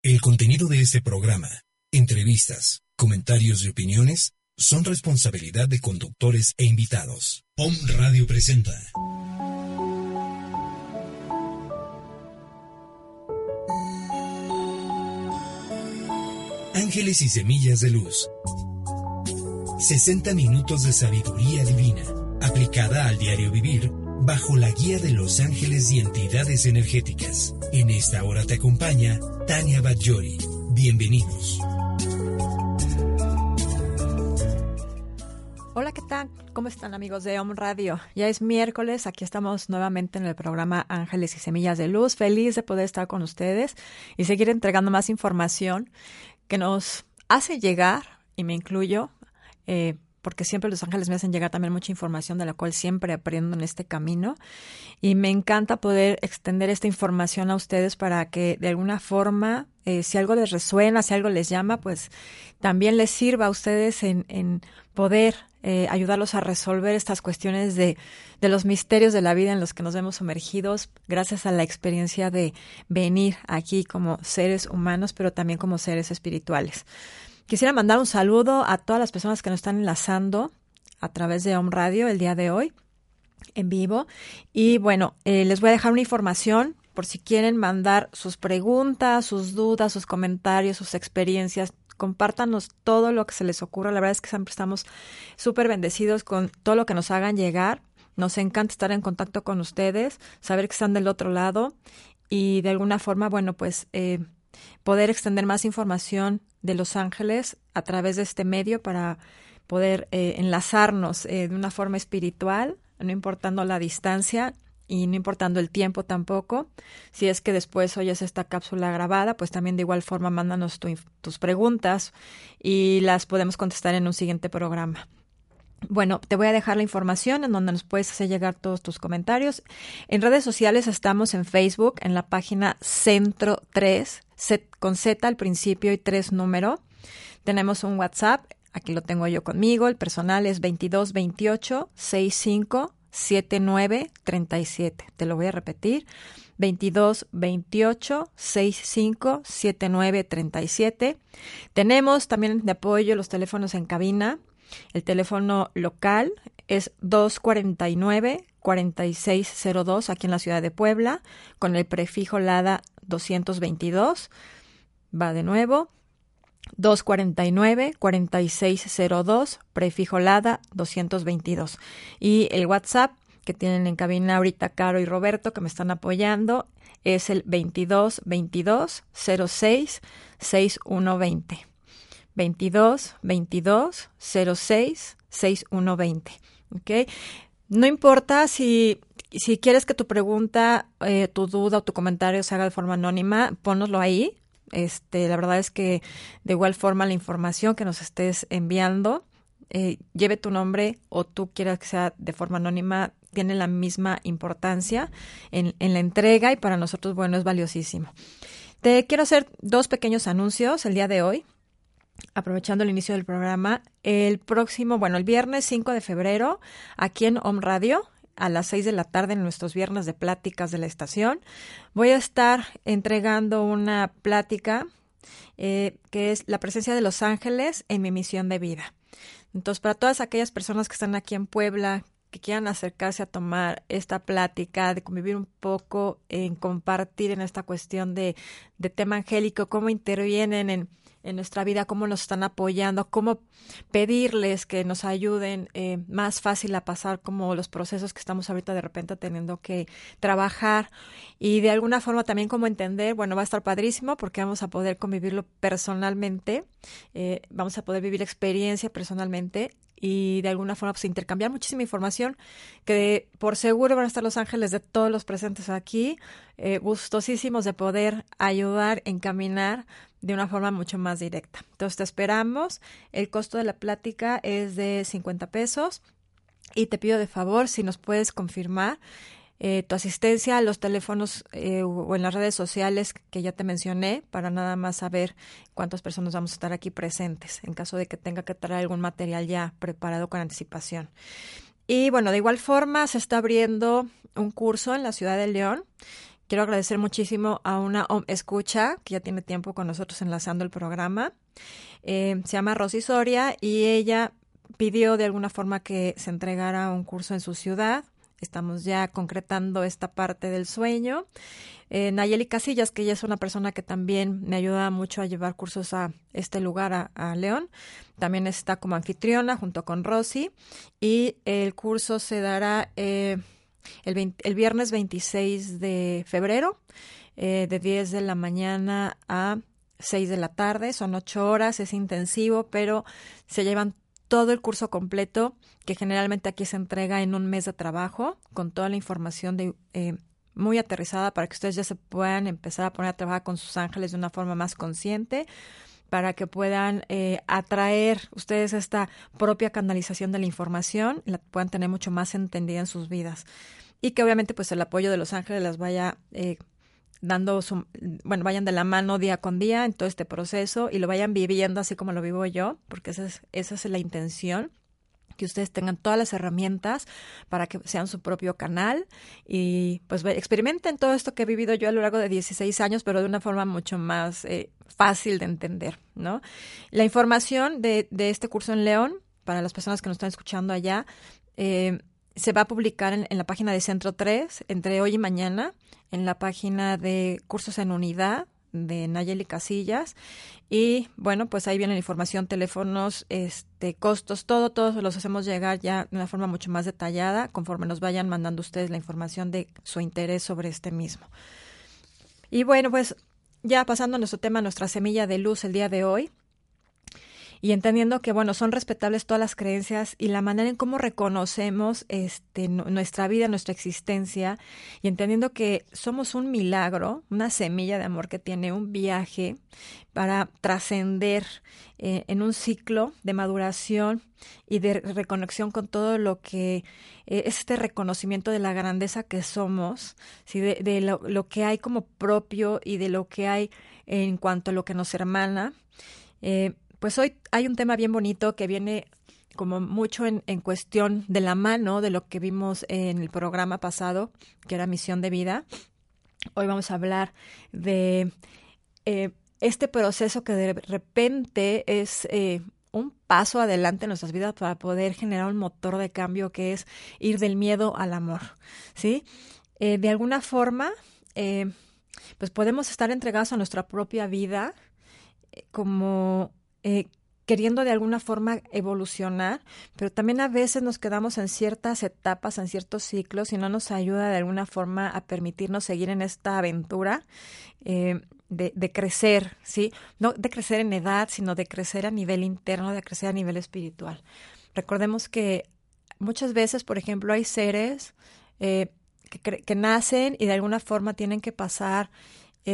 El contenido de este programa, entrevistas, comentarios y opiniones son responsabilidad de conductores e invitados. POM Radio presenta. Ángeles y Semillas de Luz. 60 minutos de sabiduría divina, aplicada al diario vivir, bajo la guía de los ángeles y entidades energéticas. En esta hora te acompaña Tania Badjori. Bienvenidos. Hola, ¿qué tal? ¿Cómo están amigos de Om Radio? Ya es miércoles, aquí estamos nuevamente en el programa Ángeles y Semillas de Luz. Feliz de poder estar con ustedes y seguir entregando más información que nos hace llegar, y me incluyo, eh, porque siempre los ángeles me hacen llegar también mucha información de la cual siempre aprendo en este camino. Y me encanta poder extender esta información a ustedes para que de alguna forma, eh, si algo les resuena, si algo les llama, pues también les sirva a ustedes en, en poder eh, ayudarlos a resolver estas cuestiones de, de los misterios de la vida en los que nos vemos sumergidos gracias a la experiencia de venir aquí como seres humanos, pero también como seres espirituales. Quisiera mandar un saludo a todas las personas que nos están enlazando a través de Home Radio el día de hoy en vivo. Y bueno, eh, les voy a dejar una información por si quieren mandar sus preguntas, sus dudas, sus comentarios, sus experiencias. Compártanos todo lo que se les ocurra. La verdad es que siempre estamos súper bendecidos con todo lo que nos hagan llegar. Nos encanta estar en contacto con ustedes, saber que están del otro lado y de alguna forma, bueno, pues eh, poder extender más información de Los Ángeles a través de este medio para poder eh, enlazarnos eh, de una forma espiritual, no importando la distancia y no importando el tiempo tampoco. Si es que después oyes esta cápsula grabada, pues también de igual forma mándanos tus preguntas y las podemos contestar en un siguiente programa. Bueno, te voy a dejar la información en donde nos puedes hacer llegar todos tus comentarios. En redes sociales estamos en Facebook, en la página Centro 3, con Z al principio y 3 número. Tenemos un WhatsApp, aquí lo tengo yo conmigo, el personal es 2228 65 79 37. Te lo voy a repetir. 22 28 65 79 37. Tenemos también de apoyo los teléfonos en cabina el teléfono local es 249-4602 aquí en la ciudad de Puebla, con el prefijo LADA 222. Va de nuevo. 249-4602, prefijo LADA 222. Y el WhatsApp que tienen en cabina ahorita Caro y Roberto que me están apoyando es el 22 22 06 6120. 22 22 06 6120. ¿Ok? No importa si, si quieres que tu pregunta, eh, tu duda o tu comentario se haga de forma anónima, pónoslo ahí. Este, la verdad es que de igual forma la información que nos estés enviando, eh, lleve tu nombre o tú quieras que sea de forma anónima, tiene la misma importancia en, en la entrega y para nosotros, bueno, es valiosísimo. Te quiero hacer dos pequeños anuncios el día de hoy aprovechando el inicio del programa, el próximo, bueno, el viernes 5 de febrero, aquí en Home Radio, a las 6 de la tarde en nuestros viernes de pláticas de la estación, voy a estar entregando una plática eh, que es la presencia de los ángeles en mi misión de vida. Entonces, para todas aquellas personas que están aquí en Puebla, que quieran acercarse a tomar esta plática, de convivir un poco, en compartir en esta cuestión de, de tema angélico, cómo intervienen en en nuestra vida, cómo nos están apoyando, cómo pedirles que nos ayuden eh, más fácil a pasar como los procesos que estamos ahorita de repente teniendo que trabajar. Y de alguna forma también como entender, bueno, va a estar padrísimo porque vamos a poder convivirlo personalmente, eh, vamos a poder vivir experiencia personalmente y de alguna forma pues intercambiar muchísima información que por seguro van a estar los ángeles de todos los presentes aquí, eh, gustosísimos de poder ayudar, encaminar de una forma mucho más directa. Entonces te esperamos. El costo de la plática es de 50 pesos y te pido de favor si nos puedes confirmar eh, tu asistencia a los teléfonos eh, o en las redes sociales que ya te mencioné para nada más saber cuántas personas vamos a estar aquí presentes en caso de que tenga que traer algún material ya preparado con anticipación. Y bueno, de igual forma se está abriendo un curso en la ciudad de León. Quiero agradecer muchísimo a una escucha que ya tiene tiempo con nosotros enlazando el programa. Eh, se llama Rosy Soria y ella pidió de alguna forma que se entregara un curso en su ciudad Estamos ya concretando esta parte del sueño. Eh, Nayeli Casillas, que ella es una persona que también me ayuda mucho a llevar cursos a este lugar, a, León, también está como anfitriona junto con Rosy. Y el curso se dará eh, el, el, viernes 26 de febrero, eh, de 10 de la mañana a 6 de la tarde. Son ocho horas, es intensivo, pero se llevan todo el curso completo, que generalmente aquí se entrega en un mes de trabajo, con toda la información de, eh, muy aterrizada para que ustedes ya se puedan empezar a poner a trabajar con sus ángeles de una forma más consciente, para que puedan eh, atraer ustedes esta propia canalización de la información, la puedan tener mucho más entendida en sus vidas. Y que obviamente pues el apoyo de los ángeles las vaya eh, dando su, bueno, vayan de la mano día con día en todo este proceso y lo vayan viviendo así como lo vivo yo, porque esa es, esa es la intención que ustedes tengan todas las herramientas para que sean su propio canal y pues experimenten todo esto que he vivido yo a lo largo de 16 años, pero de una forma mucho más eh, fácil de entender, ¿no? La información de, de, este curso en León, para las personas que nos están escuchando allá, eh, se va a publicar en, la página de Centro 3 entre hoy y mañana, en la página de Cursos en Unidad de Nayeli Casillas. Y bueno pues ahí viene la información teléfonos este costos todo todos los hacemos llegar ya de una forma mucho más detallada conforme nos vayan mandando ustedes la información de su interés sobre este mismo. Y bueno pues ya pasando a nuestro tema nuestra semilla de luz el día de hoy y entendiendo que, bueno, son respetables todas las creencias y la manera en cómo reconocemos este, nuestra vida, nuestra existencia, y entendiendo que somos un milagro, una semilla de amor que tiene un viaje para trascender eh, en un ciclo de maduración y de reconexión con todo lo que eh, es este reconocimiento de la grandeza que somos, ¿sí? de, lo, lo, que hay como propio y de lo que hay en cuanto a lo que nos hermana. Eh, pues hoy hay un tema bien bonito que viene como mucho en, cuestión de la mano de lo que vimos en el programa pasado, que era misión de vida. Hoy vamos a hablar de eh, este proceso que de repente es eh, un paso adelante en nuestras vidas para poder generar un motor de cambio que es ir del miedo al amor, ¿sí? Eh, de alguna forma, pues podemos estar entregados a nuestra propia vida como eh, queriendo de alguna forma evolucionar, pero también a veces nos quedamos en ciertas etapas, en ciertos ciclos y no nos ayuda de alguna forma a permitirnos seguir en esta aventura eh, de, de, crecer, ¿sí? No de crecer en edad, sino de crecer a nivel interno, de crecer a nivel espiritual. Recordemos que muchas veces, por ejemplo, hay seres eh, que, que nacen y de alguna forma tienen que pasar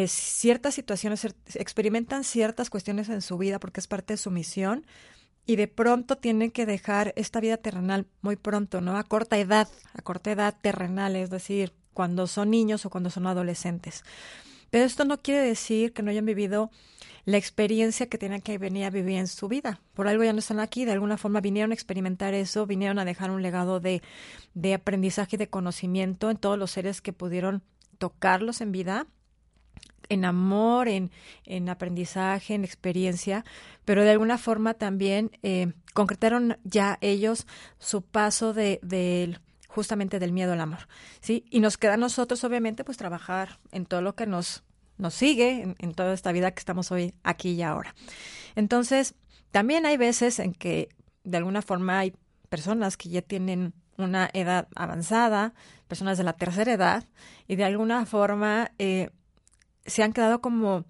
ciertas situaciones, experimentan ciertas cuestiones en su vida porque es parte de su misión y de pronto tienen que dejar esta vida terrenal muy pronto, ¿no? A corta edad, a corta edad terrenal, es decir, cuando son niños o cuando son adolescentes. Pero esto no quiere decir que no hayan vivido la experiencia que tienen que venir a vivir en su vida. Por algo ya no están aquí, de alguna forma vinieron a experimentar eso, vinieron a dejar un legado de, de aprendizaje y de conocimiento en todos los seres que pudieron tocarlos en vida en amor, en, en, aprendizaje, en experiencia, pero de alguna forma también eh, concretaron ya ellos su paso de, justamente del miedo al amor, ¿sí? Y nos queda a nosotros, obviamente, pues trabajar en todo lo que nos, nos sigue, en, en toda esta vida que estamos hoy aquí y ahora. Entonces, también hay veces en que de alguna forma hay personas que ya tienen una edad avanzada, personas de la tercera edad, y de alguna forma eh, se han quedado como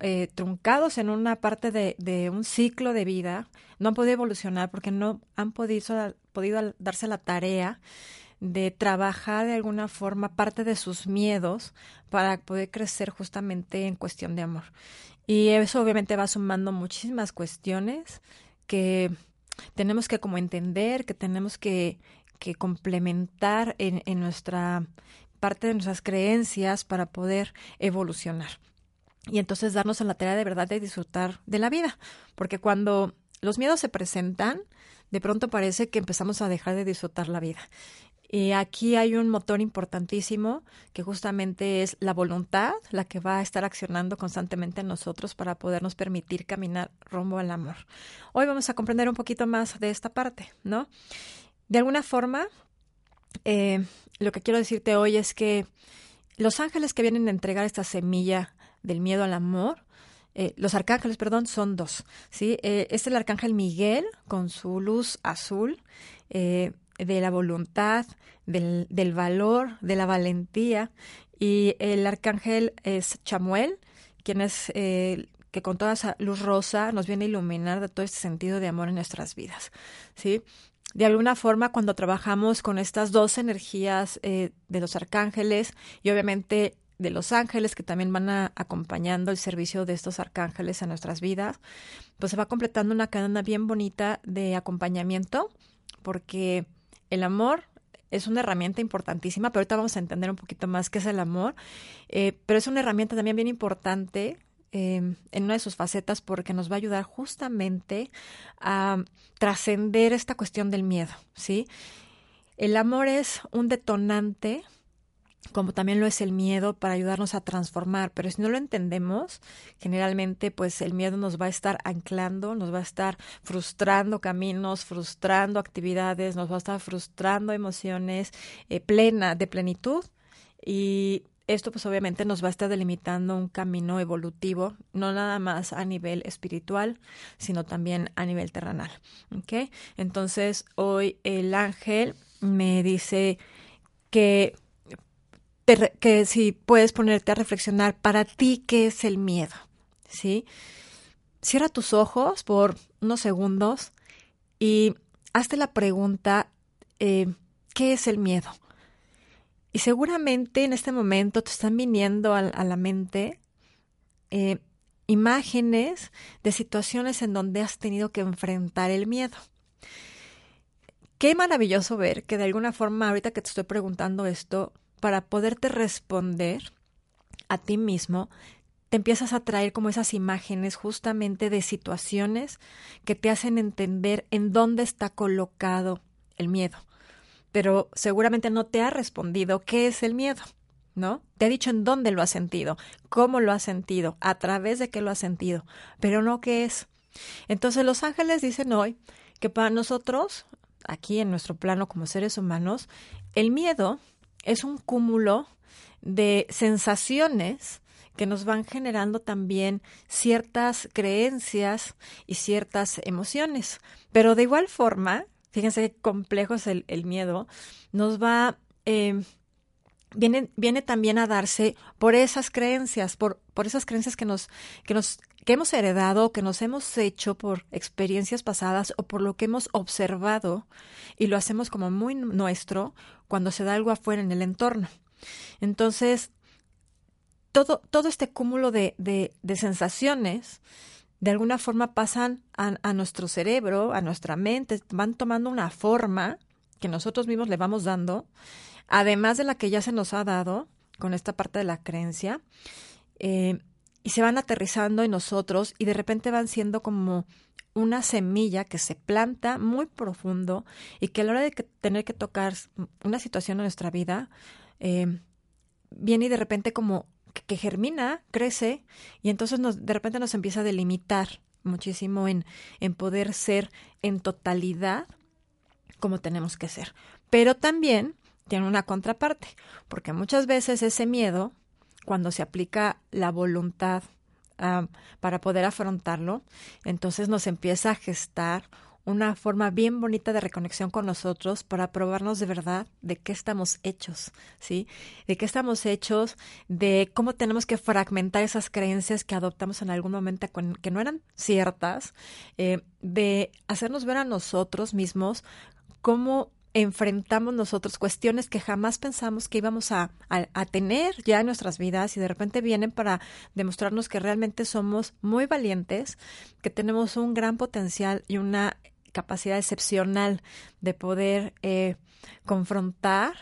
eh, truncados en una parte de, un ciclo de vida, no han podido evolucionar porque no han podido, podido darse la tarea de trabajar de alguna forma parte de sus miedos para poder crecer justamente en cuestión de amor. Y eso obviamente va sumando muchísimas cuestiones que tenemos que como entender, que tenemos que, que complementar en, en nuestra parte de nuestras creencias para poder evolucionar. Y entonces darnos en la tarea de verdad de disfrutar de la vida. Porque cuando los miedos se presentan, de pronto parece que empezamos a dejar de disfrutar la vida. Y aquí hay un motor importantísimo que justamente es la voluntad, la que va a estar accionando constantemente en nosotros para podernos permitir caminar rumbo al amor. Hoy vamos a comprender un poquito más de esta parte, ¿no? De alguna forma, eh, lo que quiero decirte hoy es que los ángeles que vienen a entregar esta semilla del miedo al amor, eh, los arcángeles, perdón, son dos. ¿sí? Eh, es el arcángel Miguel con su luz azul. Eh, de la voluntad, del, del, valor, de la valentía. Y el arcángel es Chamuel, quien es eh, que con toda esa luz rosa nos viene a iluminar de todo este sentido de amor en nuestras vidas. ¿sí? De alguna forma, cuando trabajamos con estas dos energías eh, de los arcángeles y obviamente de los ángeles que también van acompañando el servicio de estos arcángeles a nuestras vidas, pues se va completando una cadena bien bonita de acompañamiento, porque el amor es una herramienta importantísima, pero ahorita vamos a entender un poquito más qué es el amor, eh, pero es una herramienta también bien importante eh, en una de sus facetas porque nos va a ayudar justamente a trascender esta cuestión del miedo, ¿sí? El amor es un detonante como también lo es el miedo para ayudarnos a transformar, pero si no lo entendemos, generalmente pues el miedo nos va a estar anclando, nos va a estar frustrando caminos, frustrando actividades, nos va a estar frustrando emociones eh, plena de plenitud y esto pues obviamente nos va a estar delimitando un camino evolutivo, no nada más a nivel espiritual, sino también a nivel terrenal. Entonces hoy el ángel me dice que que si puedes ponerte a reflexionar para ti qué es el miedo, ¿sí? Cierra tus ojos por unos segundos y hazte la pregunta, eh, ¿qué es el miedo? Y seguramente en este momento te están viniendo a, la mente eh, imágenes de situaciones en donde has tenido que enfrentar el miedo. Qué maravilloso ver que de alguna forma, ahorita que te estoy preguntando esto, para poderte responder a ti mismo, te empiezas a traer como esas imágenes justamente de situaciones que te hacen entender en dónde está colocado el miedo. Pero seguramente no te ha respondido qué es el miedo, ¿no? Te ha dicho en dónde lo has sentido, cómo lo has sentido, a través de qué lo has sentido, pero no qué es. Entonces los ángeles dicen hoy que para nosotros, aquí en nuestro plano como seres humanos, el miedo es un cúmulo de sensaciones que nos van generando también ciertas creencias y ciertas emociones. Pero de igual forma, fíjense qué complejo es el, miedo, nos va, eh, viene, viene también a darse por esas creencias, por, por esas creencias que nos, que nos que hemos heredado, que nos hemos hecho por experiencias pasadas o por lo que hemos observado y lo hacemos como muy nuestro cuando se da algo afuera en el entorno. Entonces, todo, todo este cúmulo de, de, sensaciones de alguna forma pasan a, nuestro cerebro, a nuestra mente, van tomando una forma que nosotros mismos le vamos dando, además de la que ya se nos ha dado con esta parte de la creencia. Eh, y se van aterrizando en nosotros y de repente van siendo como una semilla que se planta muy profundo y que a la hora de tener que tocar una situación en nuestra vida, eh, viene y de repente como que, germina, crece y entonces nos, de repente nos empieza a delimitar muchísimo en, en poder ser en totalidad como tenemos que ser. Pero también tiene una contraparte, porque muchas veces ese miedo cuando se aplica la voluntad para poder afrontarlo, entonces nos empieza a gestar una forma bien bonita de reconexión con nosotros para probarnos de verdad de qué estamos hechos, ¿sí? De qué estamos hechos, de cómo tenemos que fragmentar esas creencias que adoptamos en algún momento que no eran ciertas, eh, de hacernos ver a nosotros mismos cómo enfrentamos nosotros cuestiones que jamás pensamos que íbamos a, a, tener ya en nuestras vidas y de repente vienen para demostrarnos que realmente somos muy valientes, que tenemos un gran potencial y una capacidad excepcional de poder eh, confrontar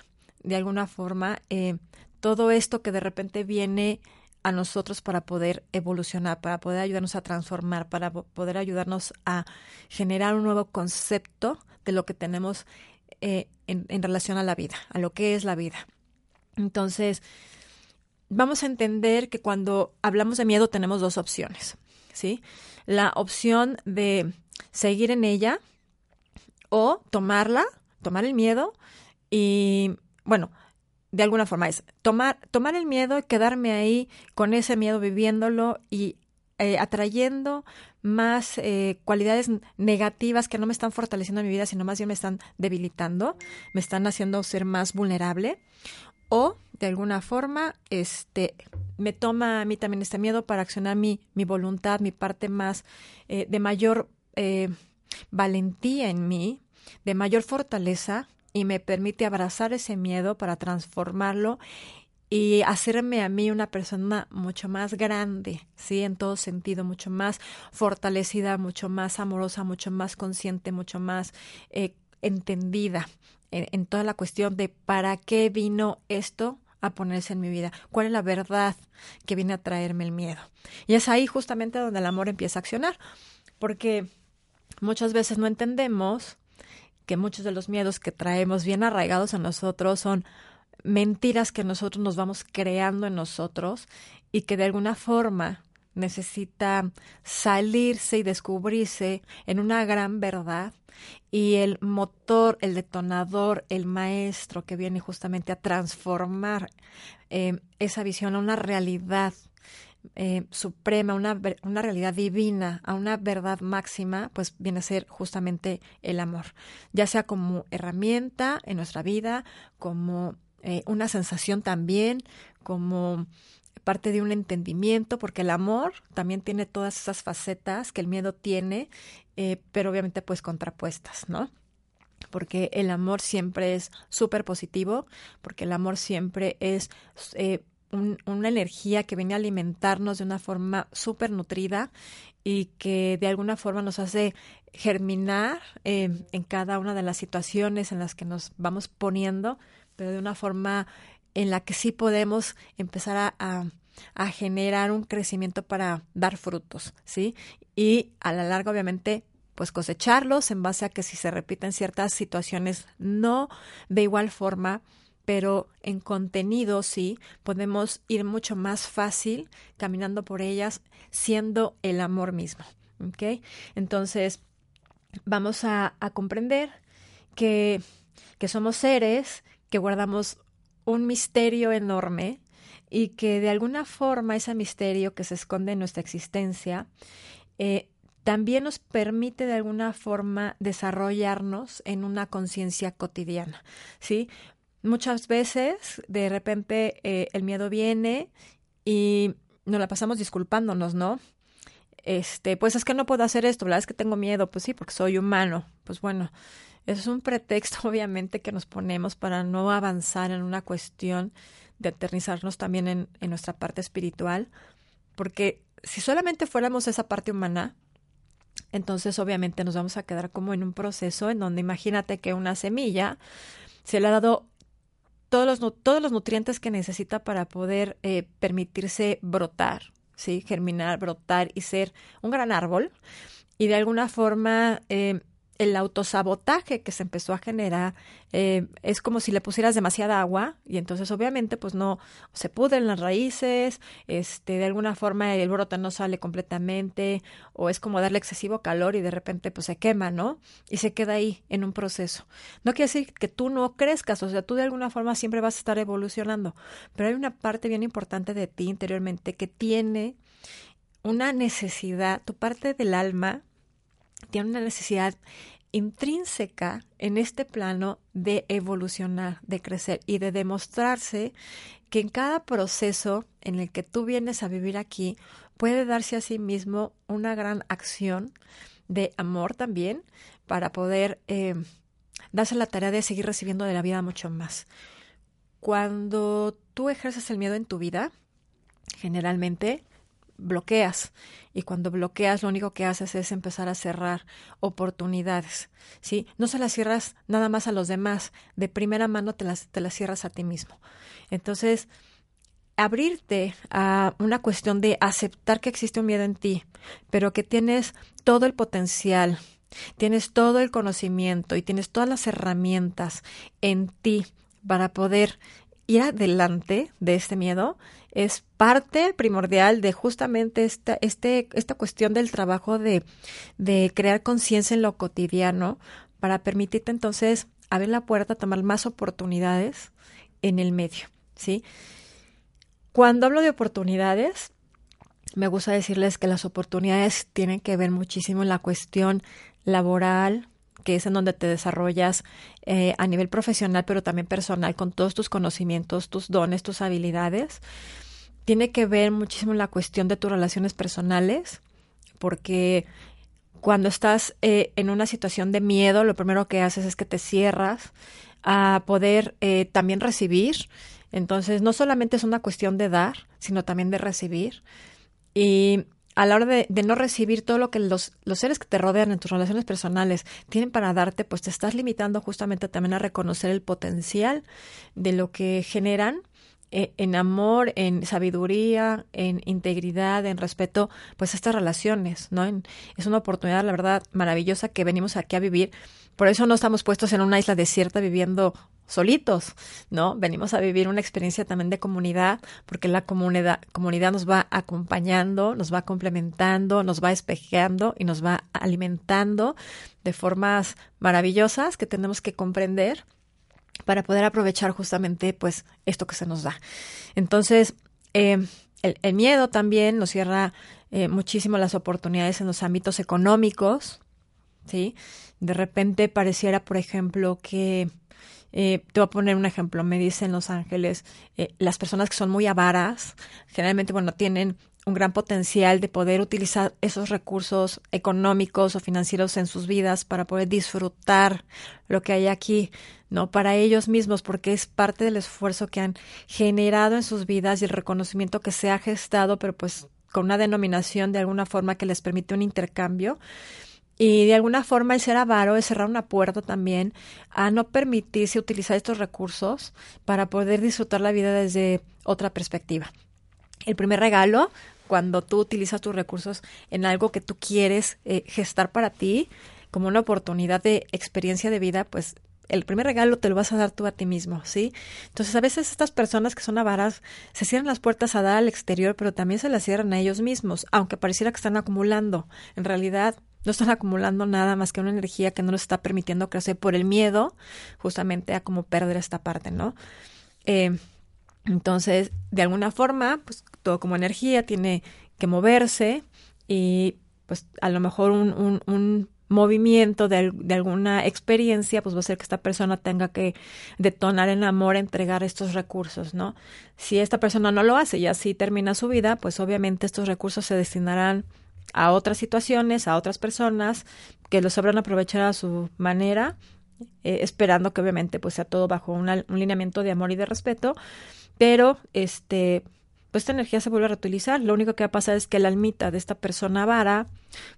de alguna forma eh, todo esto que de repente viene a nosotros para poder evolucionar, para poder ayudarnos a transformar, para poder ayudarnos a generar un nuevo concepto de lo que tenemos eh, en, en relación a la vida, a lo que es la vida. Entonces, vamos a entender que cuando hablamos de miedo tenemos dos opciones, ¿sí? La opción de seguir en ella o tomarla, tomar el miedo y, bueno, de alguna forma es tomar, tomar el miedo y quedarme ahí con ese miedo viviéndolo y eh, atrayendo más eh, cualidades negativas que no me están fortaleciendo mi vida, sino más bien me están debilitando, me están haciendo ser más vulnerable. O de alguna forma, este, me toma a mí también este miedo para accionar mi, mi voluntad, mi parte más eh, de mayor valentía en mí, de mayor fortaleza y me permite abrazar ese miedo para transformarlo y hacerme a mí una persona mucho más grande, sí, en todo sentido, mucho más fortalecida, mucho más amorosa, mucho más consciente, mucho más eh, entendida en, en toda la cuestión de para qué vino esto a ponerse en mi vida, cuál es la verdad que viene a traerme el miedo. Y es ahí justamente donde el amor empieza a accionar, porque muchas veces no entendemos que muchos de los miedos que traemos bien arraigados a nosotros son mentiras que nosotros nos vamos creando en nosotros y que de alguna forma necesita salirse y descubrirse en una gran verdad. Y el motor, el detonador, el maestro que viene justamente a transformar eh, esa visión a una realidad eh, suprema, una, una realidad divina, a una verdad máxima, pues viene a ser justamente el amor, ya sea como herramienta en nuestra vida, como eh, una sensación también, como parte de un entendimiento, porque el amor también tiene todas esas facetas que el miedo tiene, eh, pero obviamente pues contrapuestas, ¿no? Porque el amor siempre es súper positivo, porque el amor siempre es una energía que viene a alimentarnos de una forma súper nutrida y que de alguna forma nos hace germinar eh, en cada una de las situaciones en las que nos vamos poniendo, pero de una forma en la que sí podemos empezar a, a, generar un crecimiento para dar frutos, ¿sí? Y a la larga, obviamente, pues cosecharlos en base a que si se repiten ciertas situaciones, no de igual forma, pero en contenido sí, podemos ir mucho más fácil caminando por ellas siendo el amor mismo. Entonces, vamos a, a comprender que, que somos seres que guardamos un misterio enorme y que de alguna forma ese misterio que se esconde en nuestra existencia eh, también nos permite de alguna forma desarrollarnos en una conciencia cotidiana, ¿sí? Muchas veces, de repente, eh, el miedo viene y nos la pasamos disculpándonos, ¿no? Este, pues es que no puedo hacer esto, la verdad es que tengo miedo, pues sí, porque soy humano. Pues bueno, eso es un pretexto, obviamente, que nos ponemos para no avanzar en una cuestión de aterrizarnos también en, en nuestra parte espiritual, porque si solamente fuéramos esa parte humana, entonces obviamente nos vamos a quedar como en un proceso en donde imagínate que una semilla se le ha dado todos los, todos los nutrientes que necesita para poder eh, permitirse brotar, ¿sí? germinar, brotar y ser un gran árbol. Y de alguna forma eh, el autosabotaje que se empezó a generar eh, es como si le pusieras demasiada agua y entonces obviamente pues no se pudren las raíces, este de alguna forma el brote no sale completamente o es como darle excesivo calor y de repente pues se quema, ¿no? Y se queda ahí en un proceso. No quiere decir que tú no crezcas, o sea, tú de alguna forma siempre vas a estar evolucionando, pero hay una parte bien importante de ti interiormente que tiene una necesidad, tu parte del alma tiene una necesidad intrínseca en este plano de evolucionar, de crecer y de demostrarse que en cada proceso en el que tú vienes a vivir aquí puede darse a sí mismo una gran acción de amor también para poder eh, darse la tarea de seguir recibiendo de la vida mucho más. Cuando tú ejerces el miedo en tu vida, generalmente bloqueas y cuando bloqueas lo único que haces es empezar a cerrar oportunidades, ¿sí? No se las cierras nada más a los demás, de primera mano te las, te las cierras a ti mismo. Entonces, abrirte a una cuestión de aceptar que existe un miedo en ti, pero que tienes todo el potencial, tienes todo el conocimiento y tienes todas las herramientas en ti para poder ir adelante de este miedo es parte primordial de justamente esta, este, esta cuestión del trabajo de, de crear conciencia en lo cotidiano para permitirte entonces abrir la puerta, tomar más oportunidades en el medio, ¿sí? Cuando hablo de oportunidades, me gusta decirles que las oportunidades tienen que ver muchísimo en la cuestión laboral, que es en donde te desarrollas eh, a nivel profesional, pero también personal, con todos tus conocimientos, tus dones, tus habilidades. Tiene que ver muchísimo la cuestión de tus relaciones personales, porque cuando estás eh, en una situación de miedo, lo primero que haces es que te cierras a poder eh, también recibir. Entonces, no solamente es una cuestión de dar, sino también de recibir. Y a la hora de, no recibir todo lo que los, los, seres que te rodean en tus relaciones personales tienen para darte, pues te estás limitando justamente también a reconocer el potencial de lo que generan eh, en amor, en sabiduría, en integridad, en respeto, pues estas relaciones, ¿no? es una oportunidad, la verdad, maravillosa que venimos aquí a vivir. Por eso no estamos puestos en una isla desierta viviendo solitos, ¿no? Venimos a vivir una experiencia también de comunidad, porque la comunidad, comunidad nos va acompañando, nos va complementando, nos va espejeando y nos va alimentando de formas maravillosas que tenemos que comprender para poder aprovechar justamente pues esto que se nos da. Entonces, eh, el, miedo también nos cierra eh, muchísimo las oportunidades en los ámbitos económicos, ¿sí? De repente pareciera, por ejemplo, que eh, te voy a poner un ejemplo. Me dicen Los Ángeles, eh, las personas que son muy avaras, generalmente, bueno, tienen un gran potencial de poder utilizar esos recursos económicos o financieros en sus vidas para poder disfrutar lo que hay aquí, ¿no? Para ellos mismos, porque es parte del esfuerzo que han generado en sus vidas y el reconocimiento que se ha gestado, pero pues con una denominación de alguna forma que les permite un intercambio. Y de alguna forma el ser avaro es cerrar una puerta también a no permitirse utilizar estos recursos para poder disfrutar la vida desde otra perspectiva. El primer regalo, cuando tú utilizas tus recursos en algo que tú quieres eh, gestar para ti, como una oportunidad de experiencia de vida, pues el primer regalo te lo vas a dar tú a ti mismo, ¿sí? Entonces, a veces estas personas que son avaras se cierran las puertas a dar al exterior, pero también se las cierran a ellos mismos, aunque pareciera que están acumulando. En realidad, no están acumulando nada más que una energía que no nos está permitiendo crecer por el miedo justamente a cómo perder esta parte, ¿no? Eh, entonces, de alguna forma, pues todo como energía tiene que moverse y pues a lo mejor un, un, movimiento de, de, alguna experiencia, pues va a ser que esta persona tenga que detonar el amor, entregar estos recursos, ¿no? Si esta persona no lo hace y así termina su vida, pues obviamente estos recursos se destinarán a otras situaciones, a otras personas que lo sabrán aprovechar a su manera, eh, esperando que obviamente pues sea todo bajo un lineamiento de amor y de respeto, pero este pues esta energía se vuelve a reutilizar. Lo único que va a pasar es que la almita de esta persona vara,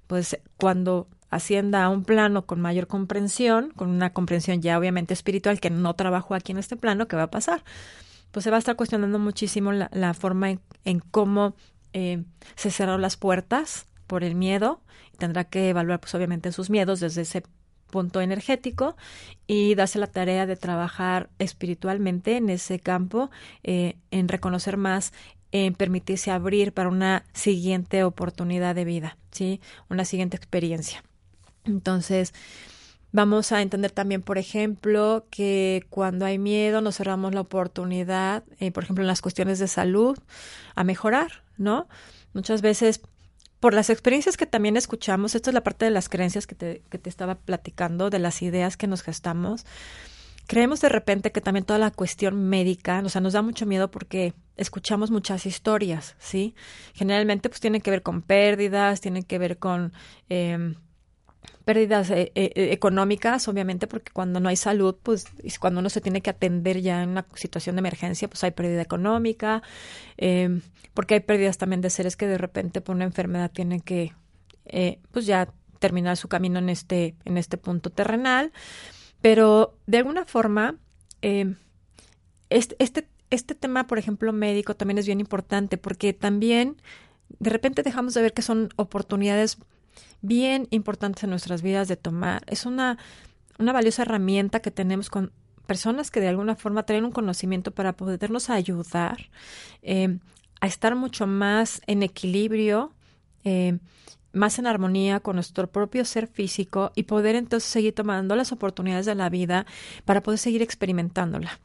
pues cuando ascienda a un plano con mayor comprensión, con una comprensión ya obviamente espiritual que no trabajó aquí en este plano, ¿qué va a pasar? Pues se va a estar cuestionando muchísimo la, forma en, cómo eh, se cerraron las puertas por el miedo, tendrá que evaluar pues obviamente sus miedos desde ese punto energético y darse la tarea de trabajar espiritualmente en ese campo, eh, en reconocer más, en permitirse abrir para una siguiente oportunidad de vida, ¿sí? Una siguiente experiencia. Entonces, vamos a entender también, por ejemplo, que cuando hay miedo nos cerramos la oportunidad, eh, por ejemplo, en las cuestiones de salud, a mejorar, ¿no? Muchas veces por las experiencias que también escuchamos, esta es la parte de las creencias que te, que te estaba platicando, de las ideas que nos gestamos, creemos de repente que también toda la cuestión médica, o sea, nos da mucho miedo porque escuchamos muchas historias, ¿sí? Generalmente pues tienen que ver con pérdidas, tienen que ver con... Eh, pérdidas eh, eh, económicas, obviamente, porque cuando no hay salud, pues cuando uno se tiene que atender ya en una situación de emergencia, pues hay pérdida económica, eh, porque hay pérdidas también de seres que de repente por una enfermedad tienen que, pues ya terminar su camino en este, en este punto terrenal. Pero de alguna forma, este, este, este tema, por ejemplo, médico también es bien importante porque también de repente dejamos de ver que son oportunidades bien importantes en nuestras vidas de tomar. Es una, una valiosa herramienta que tenemos con personas que de alguna forma traen un conocimiento para podernos ayudar eh, a estar mucho más en equilibrio, eh, más en armonía con nuestro propio ser físico y poder entonces seguir tomando las oportunidades de la vida para poder seguir experimentándola.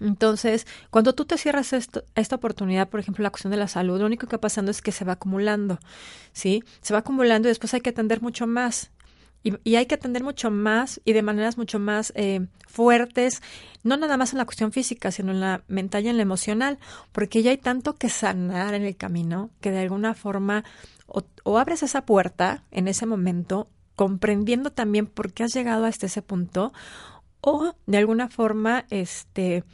Entonces, cuando tú te cierras esto, esta oportunidad, por ejemplo, la cuestión de la salud, lo único que va pasando es que se va acumulando, ¿sí? Se va acumulando y después hay que atender mucho más. Y, hay que atender mucho más y de maneras mucho más eh, fuertes, no nada más en la cuestión física, sino en la mental y en la emocional, porque ya hay tanto que sanar en el camino que de alguna forma o, o abres esa puerta en ese momento, comprendiendo también por qué has llegado hasta ese punto, o de alguna forma, este,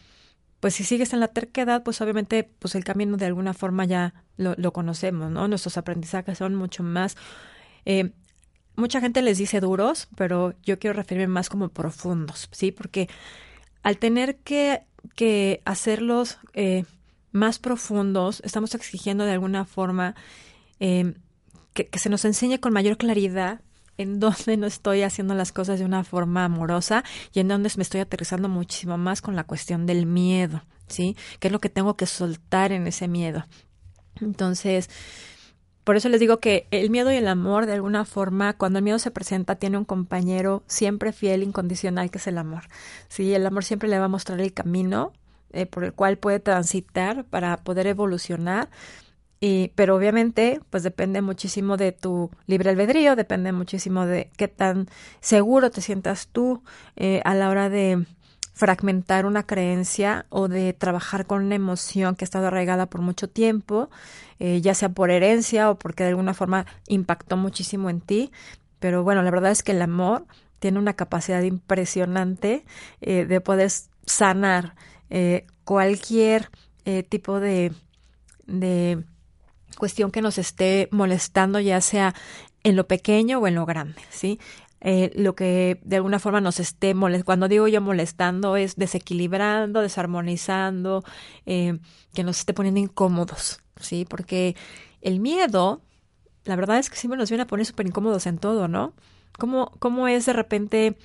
pues si sigues en la terquedad, pues obviamente pues el camino de alguna forma ya lo, conocemos, ¿no? Nuestros aprendizajes son mucho más... Eh, mucha gente les dice duros, pero yo quiero referirme más como profundos, ¿sí? Porque al tener que, que hacerlos eh, más profundos, estamos exigiendo de alguna forma eh, que, que, se nos enseñe con mayor claridad en donde no estoy haciendo las cosas de una forma amorosa y en donde me estoy aterrizando muchísimo más con la cuestión del miedo, ¿sí? ¿Qué es lo que tengo que soltar en ese miedo? Entonces, por eso les digo que el miedo y el amor, de alguna forma, cuando el miedo se presenta, tiene un compañero siempre fiel, incondicional, que es el amor. Sí, el amor siempre le va a mostrar el camino eh, por el cual puede transitar para poder evolucionar pero obviamente, pues depende muchísimo de tu libre albedrío, depende muchísimo de qué tan seguro te sientas tú eh, a la hora de fragmentar una creencia o de trabajar con una emoción que ha estado arraigada por mucho tiempo, eh, ya sea por herencia o porque de alguna forma impactó muchísimo en ti. Pero bueno, la verdad es que el amor tiene una capacidad impresionante eh, de poder sanar cualquier tipo de, de cuestión que nos esté molestando, ya sea en lo pequeño o en lo grande, ¿sí? Eh, lo que de alguna forma nos esté molestando, cuando digo yo molestando es desequilibrando, desarmonizando, eh, que nos esté poniendo incómodos, ¿sí? Porque el miedo, la verdad es que siempre nos viene a poner súper incómodos en todo, ¿no? ¿Cómo, ¿Cómo es de repente,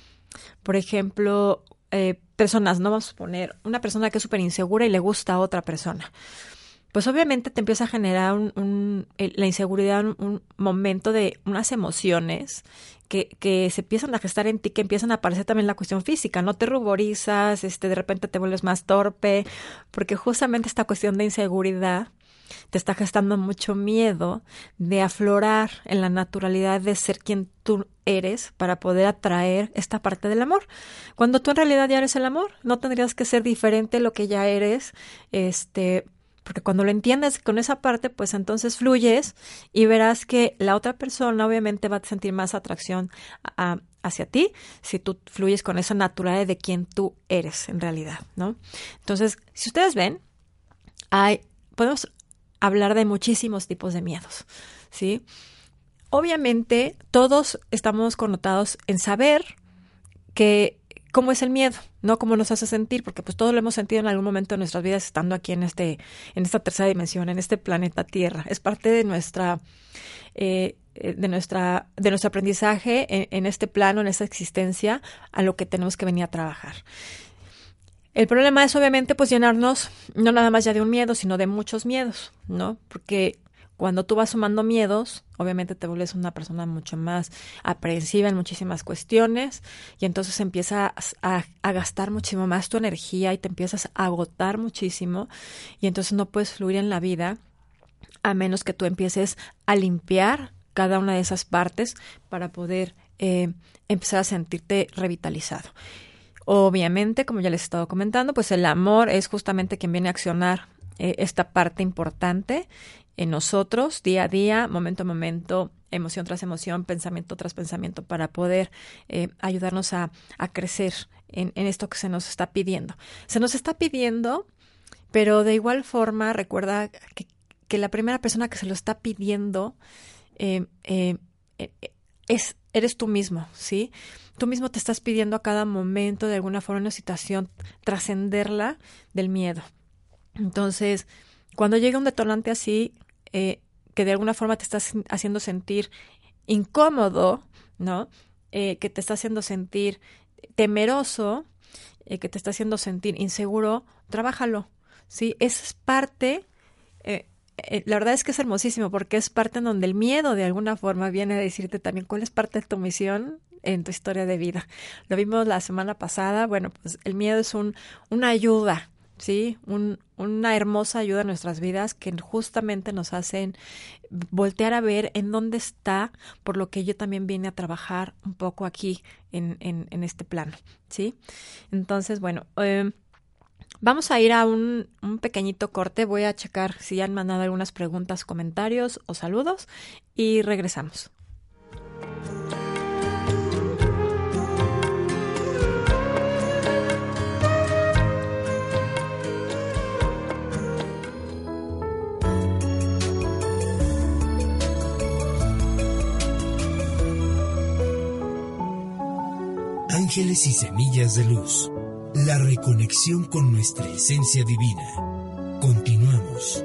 por ejemplo, eh, personas, no vamos a poner, una persona que es súper insegura y le gusta a otra persona? Pues obviamente te empieza a generar un, la inseguridad, un, momento de unas emociones que, que, se empiezan a gestar en ti, que empiezan a aparecer también la cuestión física, no te ruborizas, este, de repente te vuelves más torpe, porque justamente esta cuestión de inseguridad te está gestando mucho miedo de aflorar en la naturalidad de ser quien tú eres para poder atraer esta parte del amor. Cuando tú en realidad ya eres el amor, no tendrías que ser diferente lo que ya eres, este, porque cuando lo entiendes con esa parte, pues entonces fluyes y verás que la otra persona obviamente va a sentir más atracción hacia ti si tú fluyes con esa naturaleza de quien tú eres en realidad, ¿no? Entonces, si ustedes ven, podemos hablar de muchísimos tipos de miedos, ¿sí? Obviamente, todos estamos connotados en saber que cómo es el miedo, no cómo nos hace sentir, porque pues todo lo hemos sentido en algún momento de nuestras vidas estando aquí en este, en esta tercera dimensión, en este planeta Tierra. Es parte de nuestra, eh, de nuestra, de nuestro aprendizaje en, en, este plano, en esta existencia, a lo que tenemos que venir a trabajar. El problema es obviamente pues llenarnos no nada más ya de un miedo, sino de muchos miedos, ¿no? Porque cuando tú vas sumando miedos, obviamente te vuelves una persona mucho más aprensiva en muchísimas cuestiones y entonces empiezas a, gastar muchísimo más tu energía y te empiezas a agotar muchísimo y entonces no puedes fluir en la vida a menos que tú empieces a limpiar cada una de esas partes para poder eh, empezar a sentirte revitalizado. Obviamente, como ya les he estado comentando, pues el amor es justamente quien viene a accionar eh, esta parte importante en nosotros día a día, momento a momento, emoción tras emoción, pensamiento tras pensamiento, para poder eh, ayudarnos a, crecer en, esto que se nos está pidiendo. Se nos está pidiendo, pero de igual forma, recuerda que, la primera persona que se lo está pidiendo eh, eh, es, eres tú mismo, ¿sí? Tú mismo te estás pidiendo a cada momento, de alguna forma, una situación, trascenderla del miedo. Entonces, cuando llega un detonante así, eh, que de alguna forma te estás haciendo sentir incómodo, ¿no? Eh, que te está haciendo sentir temeroso, eh, que te está haciendo sentir inseguro, trabájalo, ¿sí? Es parte, la verdad es que es hermosísimo porque es parte en donde el miedo de alguna forma viene a decirte también cuál es parte de tu misión en tu historia de vida. Lo vimos la semana pasada, bueno, pues el miedo es un, una ayuda, ¿sí? una hermosa ayuda en nuestras vidas que justamente nos hacen voltear a ver en dónde está, por lo que yo también vine a trabajar un poco aquí en, en, este plano, ¿sí? Entonces, bueno, em, vamos a ir a un, un pequeñito corte, voy a checar si han mandado algunas preguntas, comentarios o saludos y regresamos. Ángeles y semillas de luz. La reconexión con nuestra esencia divina. Continuamos.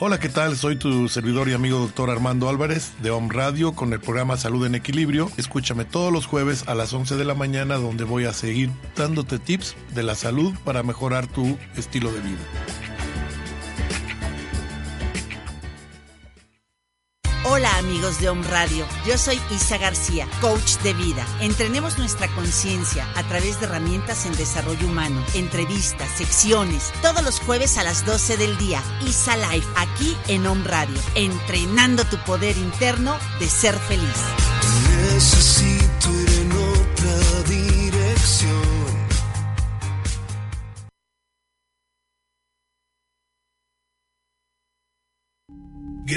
Hola, ¿qué tal? Soy tu servidor y amigo doctor Armando Álvarez de Home Radio con el programa Salud en Equilibrio. Escúchame todos los jueves a las 11 de la mañana donde voy a seguir dándote tips de la salud para mejorar tu estilo de vida. De Home Radio, yo soy Isa García, coach de vida. Entrenemos nuestra conciencia a través de herramientas en desarrollo humano, entrevistas, secciones, todos los jueves a las 12 del día. Isa Life, aquí en Home Radio, entrenando tu poder interno de ser feliz.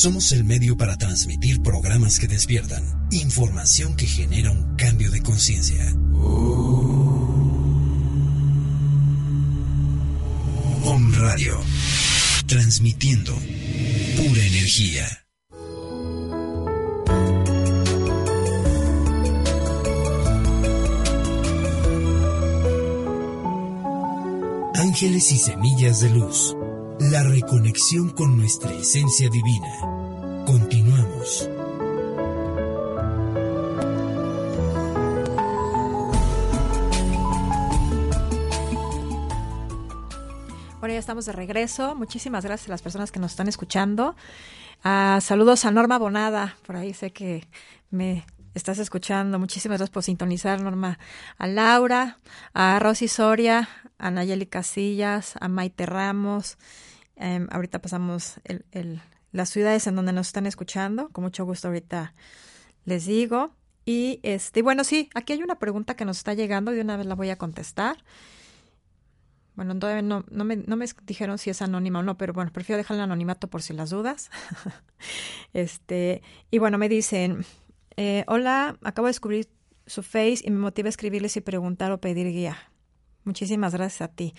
Somos el medio para transmitir programas que despiertan, información que genera un cambio de conciencia. Om Radio, transmitiendo pura energía. Ángeles y semillas de luz la reconexión con nuestra esencia divina. Continuamos. Bueno, ya estamos de regreso. Muchísimas gracias a las personas que nos están escuchando. Ah, saludos a Norma Bonada, por ahí sé que me estás escuchando. Muchísimas gracias por sintonizar, Norma. A Laura, a Rosy Soria, a Nayeli Casillas, a Maite Ramos. Em, ahorita pasamos el, el, las ciudades en donde nos están escuchando. Con mucho gusto ahorita les digo. Y este, bueno, sí, aquí hay una pregunta que nos está llegando y de una vez la voy a contestar. Bueno, todavía no, no, me, no me dijeron si es anónima o no, pero bueno, prefiero dejar el anonimato por si las dudas. este, y bueno, me dicen, eh, hola, acabo de descubrir su face y me motiva a escribirles y preguntar o pedir guía. Muchísimas gracias a ti.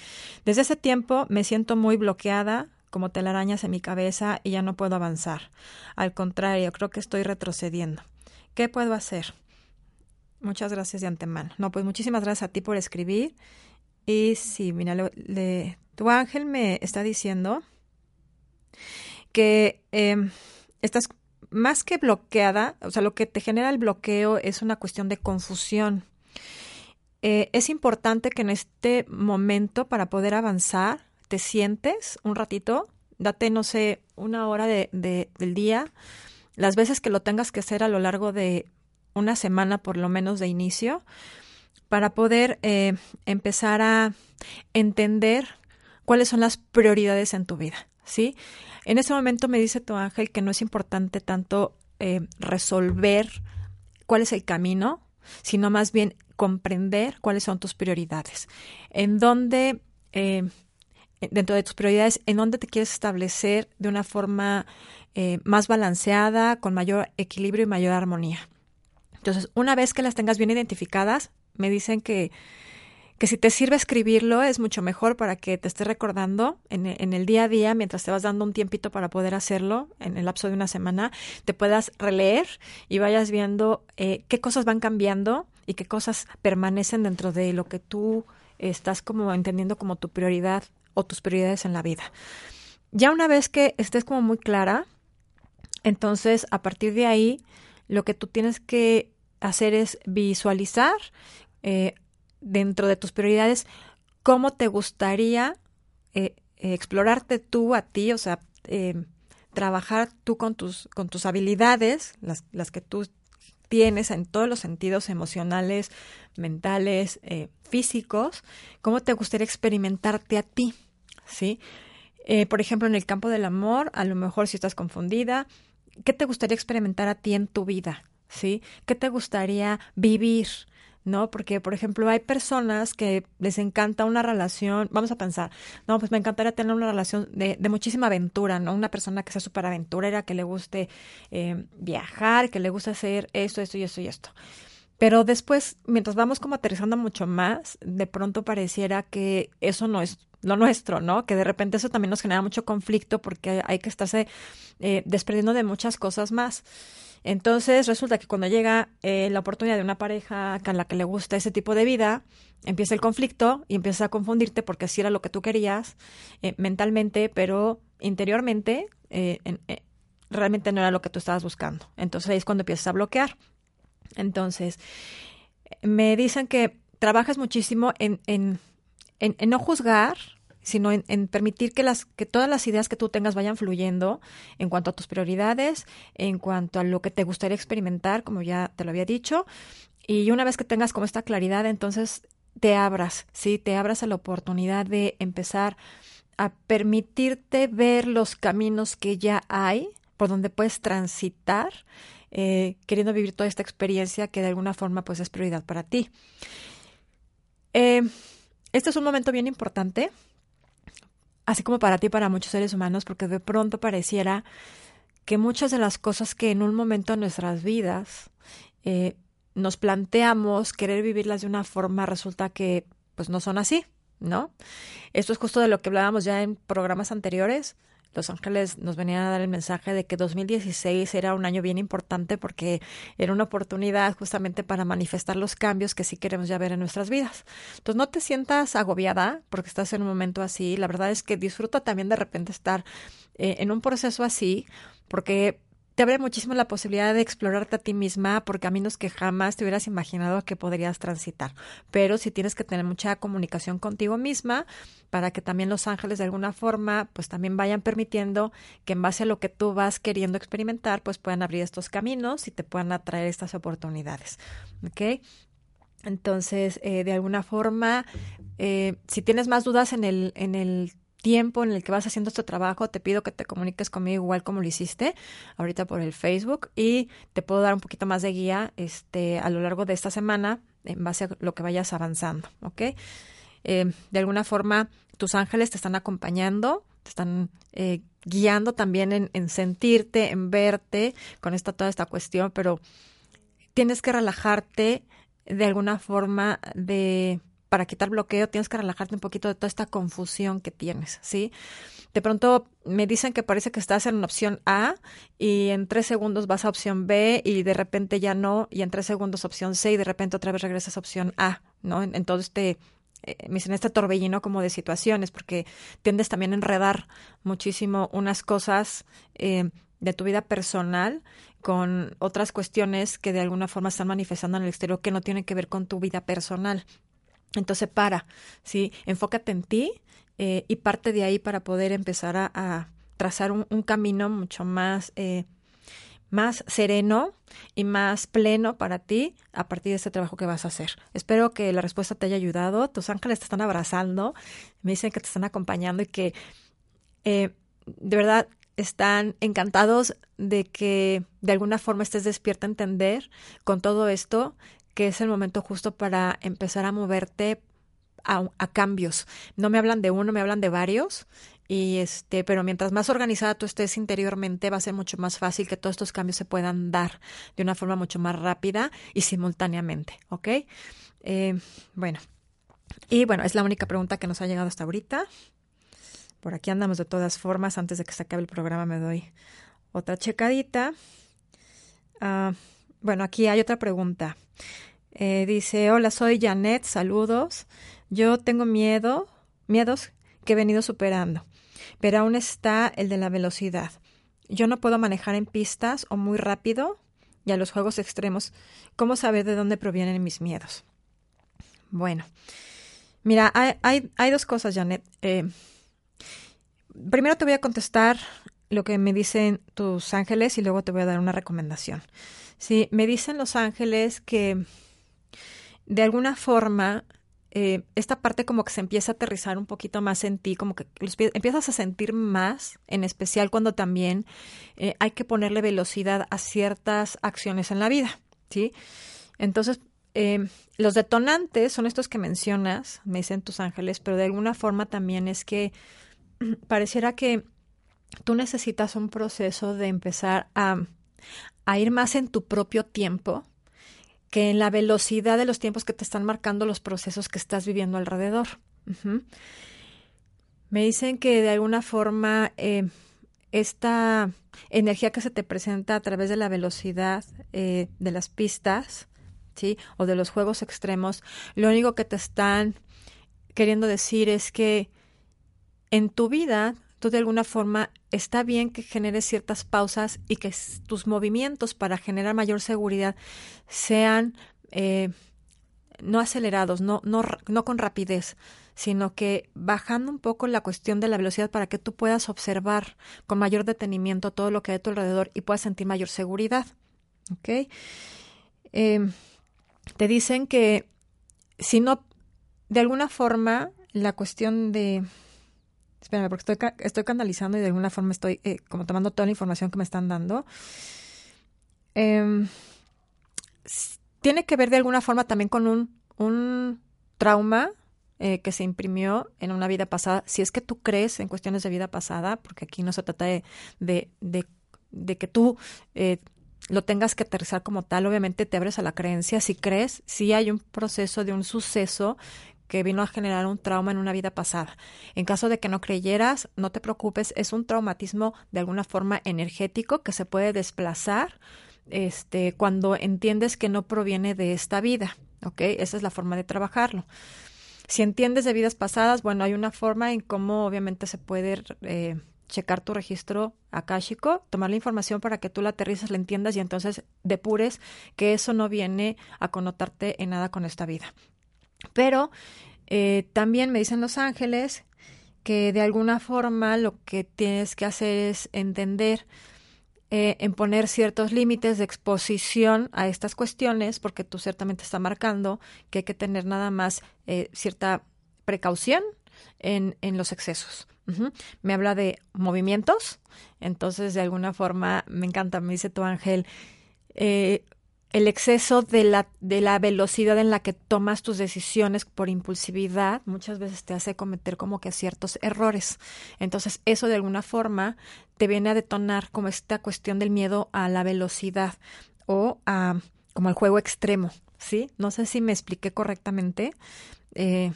Desde ese tiempo me siento muy bloqueada, como telarañas en mi cabeza y ya no puedo avanzar. Al contrario, creo que estoy retrocediendo. ¿Qué puedo hacer? Muchas gracias de antemano. No, pues muchísimas gracias a ti por escribir y sí, mira, le, tu ángel me está diciendo que eh, estás más que bloqueada, o sea, lo que te genera el bloqueo es una cuestión de confusión. Eh, es importante que en este momento, para poder avanzar, te sientes un ratito, date, no sé, una hora de, de, del día, las veces que lo tengas que hacer a lo largo de una semana por lo menos de inicio, para poder eh, empezar a entender cuáles son las prioridades en tu vida, ¿sí? En ese momento me dice tu ángel que no es importante tanto eh, resolver cuál es el camino, sino más bien comprender cuáles son tus prioridades, en dónde, eh, dentro de tus prioridades, en dónde te quieres establecer de una forma eh, más balanceada, con mayor equilibrio y mayor armonía. Entonces, una vez que las tengas bien identificadas, me dicen que, que si te sirve escribirlo es mucho mejor para que te estés recordando en, en, el día a día, mientras te vas dando un tiempito para poder hacerlo en el lapso de una semana, te puedas releer y vayas viendo eh, qué cosas van cambiando y qué cosas permanecen dentro de lo que tú estás como entendiendo como tu prioridad o tus prioridades en la vida. Ya una vez que estés como muy clara, entonces a partir de ahí lo que tú tienes que hacer es visualizar eh, dentro de tus prioridades cómo te gustaría eh, explorarte tú a ti, o sea, eh, trabajar tú con tus, con tus habilidades, las, las que tú tienes en todos los sentidos emocionales, mentales, eh, físicos, cómo te gustaría experimentarte a ti, ¿sí? Eh, por ejemplo, en el campo del amor, a lo mejor si estás confundida, ¿qué te gustaría experimentar a ti en tu vida? ¿Sí? ¿Qué te gustaría vivir? ¿No? Porque, por ejemplo, hay personas que les encanta una relación, vamos a pensar, no, pues me encantaría tener una relación de, de muchísima aventura, ¿no? Una persona que sea súper aventurera, que le guste eh, viajar, que le guste hacer esto, esto y esto y esto. Pero después, mientras vamos como aterrizando mucho más, de pronto pareciera que eso no es lo nuestro, ¿no? Que de repente eso también nos genera mucho conflicto porque hay que estarse eh, desprendiendo de muchas cosas más. Entonces resulta que cuando llega eh, la oportunidad de una pareja a la que le gusta ese tipo de vida, empieza el conflicto y empieza a confundirte porque así era lo que tú querías eh, mentalmente, pero interiormente eh, en, realmente no era lo que tú estabas buscando. Entonces ahí es cuando empiezas a bloquear. Entonces, me dicen que trabajas muchísimo en, en, en no juzgar, sino en, permitir que las que todas las ideas que tú tengas vayan fluyendo en cuanto a tus prioridades, en cuanto a lo que te gustaría experimentar, como ya te lo había dicho, y una vez que tengas como esta claridad, entonces te abras, sí, te abras a la oportunidad de empezar a permitirte ver los caminos que ya hay por donde puedes transitar, eh, queriendo vivir toda esta experiencia que de alguna forma pues es prioridad para ti. Eh, este es un momento bien importante así como para ti y para muchos seres humanos, porque de pronto pareciera que muchas de las cosas que en un momento de nuestras vidas eh, nos planteamos querer vivirlas de una forma, resulta que pues no son así, ¿no? Esto es justo de lo que hablábamos ya en programas anteriores. Los Ángeles nos venían a dar el mensaje de que 2016 era un año bien importante porque era una oportunidad justamente para manifestar los cambios que sí queremos ya ver en nuestras vidas. Entonces no te sientas agobiada porque estás en un momento así. La verdad es que disfruta también de repente estar eh, en un proceso así porque te abre muchísimo la posibilidad de explorarte a ti misma por caminos que jamás te hubieras imaginado que podrías transitar. Pero si tienes que tener mucha comunicación contigo misma para que también los ángeles de alguna forma pues también vayan permitiendo que en base a lo que tú vas queriendo experimentar pues puedan abrir estos caminos y te puedan atraer estas oportunidades. ¿Ok? Entonces, eh, de alguna forma, eh, si tienes más dudas en el, en el tiempo en el que vas haciendo este trabajo, te pido que te comuniques conmigo igual como lo hiciste ahorita por el Facebook y te puedo dar un poquito más de guía este, a lo largo de esta semana en base a lo que vayas avanzando, ¿ok? Eh, de alguna forma, tus ángeles te están acompañando, te están eh, guiando también en, en sentirte, en verte con esta, toda esta cuestión, pero tienes que relajarte de alguna forma de para quitar bloqueo tienes que relajarte un poquito de toda esta confusión que tienes, ¿sí? De pronto me dicen que parece que estás en opción A y en tres segundos vas a opción B y de repente ya no, y en tres segundos opción C y de repente otra vez regresas a opción A, ¿no? En, todo este, eh, me dicen este torbellino como de situaciones, porque tiendes también a enredar muchísimo unas cosas eh, de tu vida personal con otras cuestiones que de alguna forma están manifestando en el exterior que no tienen que ver con tu vida personal. Entonces, para, ¿sí? Enfócate en ti eh, y parte de ahí para poder empezar a, trazar un, camino mucho más, eh, más sereno y más pleno para ti a partir de este trabajo que vas a hacer. Espero que la respuesta te haya ayudado. Tus ángeles te están abrazando, me dicen que te están acompañando y que eh, de verdad están encantados de que de alguna forma estés despierta a entender con todo esto que es el momento justo para empezar a moverte a, cambios. No me hablan de uno, me hablan de varios. Y este, pero mientras más organizada tú estés interiormente, va a ser mucho más fácil que todos estos cambios se puedan dar de una forma mucho más rápida y simultáneamente, ¿ok? Eh, bueno, y bueno, es la única pregunta que nos ha llegado hasta ahorita. Por aquí andamos de todas formas. Antes de que se acabe el programa, me doy otra checadita. Ah, bueno, aquí hay otra pregunta. Eh, dice, hola, soy Janet, saludos. Yo tengo miedo, miedos que he venido superando, pero aún está el de la velocidad. Yo no puedo manejar en pistas o muy rápido y a los juegos extremos. ¿Cómo saber de dónde provienen mis miedos? Bueno, mira, hay, hay, dos cosas, Janet. Eh, primero te voy a contestar lo que me dicen tus ángeles y luego te voy a dar una recomendación. Sí, me dicen los ángeles que de alguna forma eh, esta parte como que se empieza a aterrizar un poquito más en ti, como que empiezas a sentir más, en especial cuando también eh, hay que ponerle velocidad a ciertas acciones en la vida, ¿sí? Entonces, eh, los detonantes son estos que mencionas, me dicen tus ángeles, pero de alguna forma también es que pareciera que tú necesitas un proceso de empezar a, a ir más en tu propio tiempo, que en la velocidad de los tiempos que te están marcando los procesos que estás viviendo alrededor. Me dicen que de alguna forma eh, esta energía que se te presenta a través de la velocidad eh, de las pistas, ¿sí? O de los juegos extremos, lo único que te están queriendo decir es que en tu vida tú de alguna forma está bien que generes ciertas pausas y que tus movimientos para generar mayor seguridad sean eh, no acelerados, no, no, no con rapidez, sino que bajando un poco la cuestión de la velocidad para que tú puedas observar con mayor detenimiento todo lo que hay a tu alrededor y puedas sentir mayor seguridad. ¿Ok? Em, te dicen que si no, de alguna forma, la cuestión de Espérame, porque estoy, estoy canalizando y de alguna forma estoy eh, como tomando toda la información que me están dando. Em, tiene que ver de alguna forma también con un, un trauma eh, que se imprimió en una vida pasada. Si es que tú crees en cuestiones de vida pasada, porque aquí no se trata de, de, de, que tú eh, lo tengas que aterrizar como tal, obviamente te abres a la creencia. Si crees, si hay un proceso de un suceso que vino a generar un trauma en una vida pasada. En caso de que no creyeras, no te preocupes, es un traumatismo de alguna forma energético que se puede desplazar este, cuando entiendes que no proviene de esta vida. ¿Ok? Esa es la forma de trabajarlo. Si entiendes de vidas pasadas, bueno, hay una forma en cómo obviamente se puede eh, checar tu registro akáshico, tomar la información para que tú la aterrices, la entiendas y entonces depures que eso no viene a connotarte en nada con esta vida. Pero eh, también me dicen los ángeles que de alguna forma lo que tienes que hacer es entender eh, en poner ciertos límites de exposición a estas cuestiones, porque tú ciertamente está marcando que hay que tener nada más eh, cierta precaución en, en los excesos. Me habla de movimientos, entonces de alguna forma me encanta, me dice tu ángel, eh, el exceso de la, de la velocidad en la que tomas tus decisiones por impulsividad muchas veces te hace cometer como que ciertos errores. Entonces eso de alguna forma te viene a detonar como esta cuestión del miedo a la velocidad o a como el juego extremo, ¿sí? No sé si me expliqué correctamente. Eh,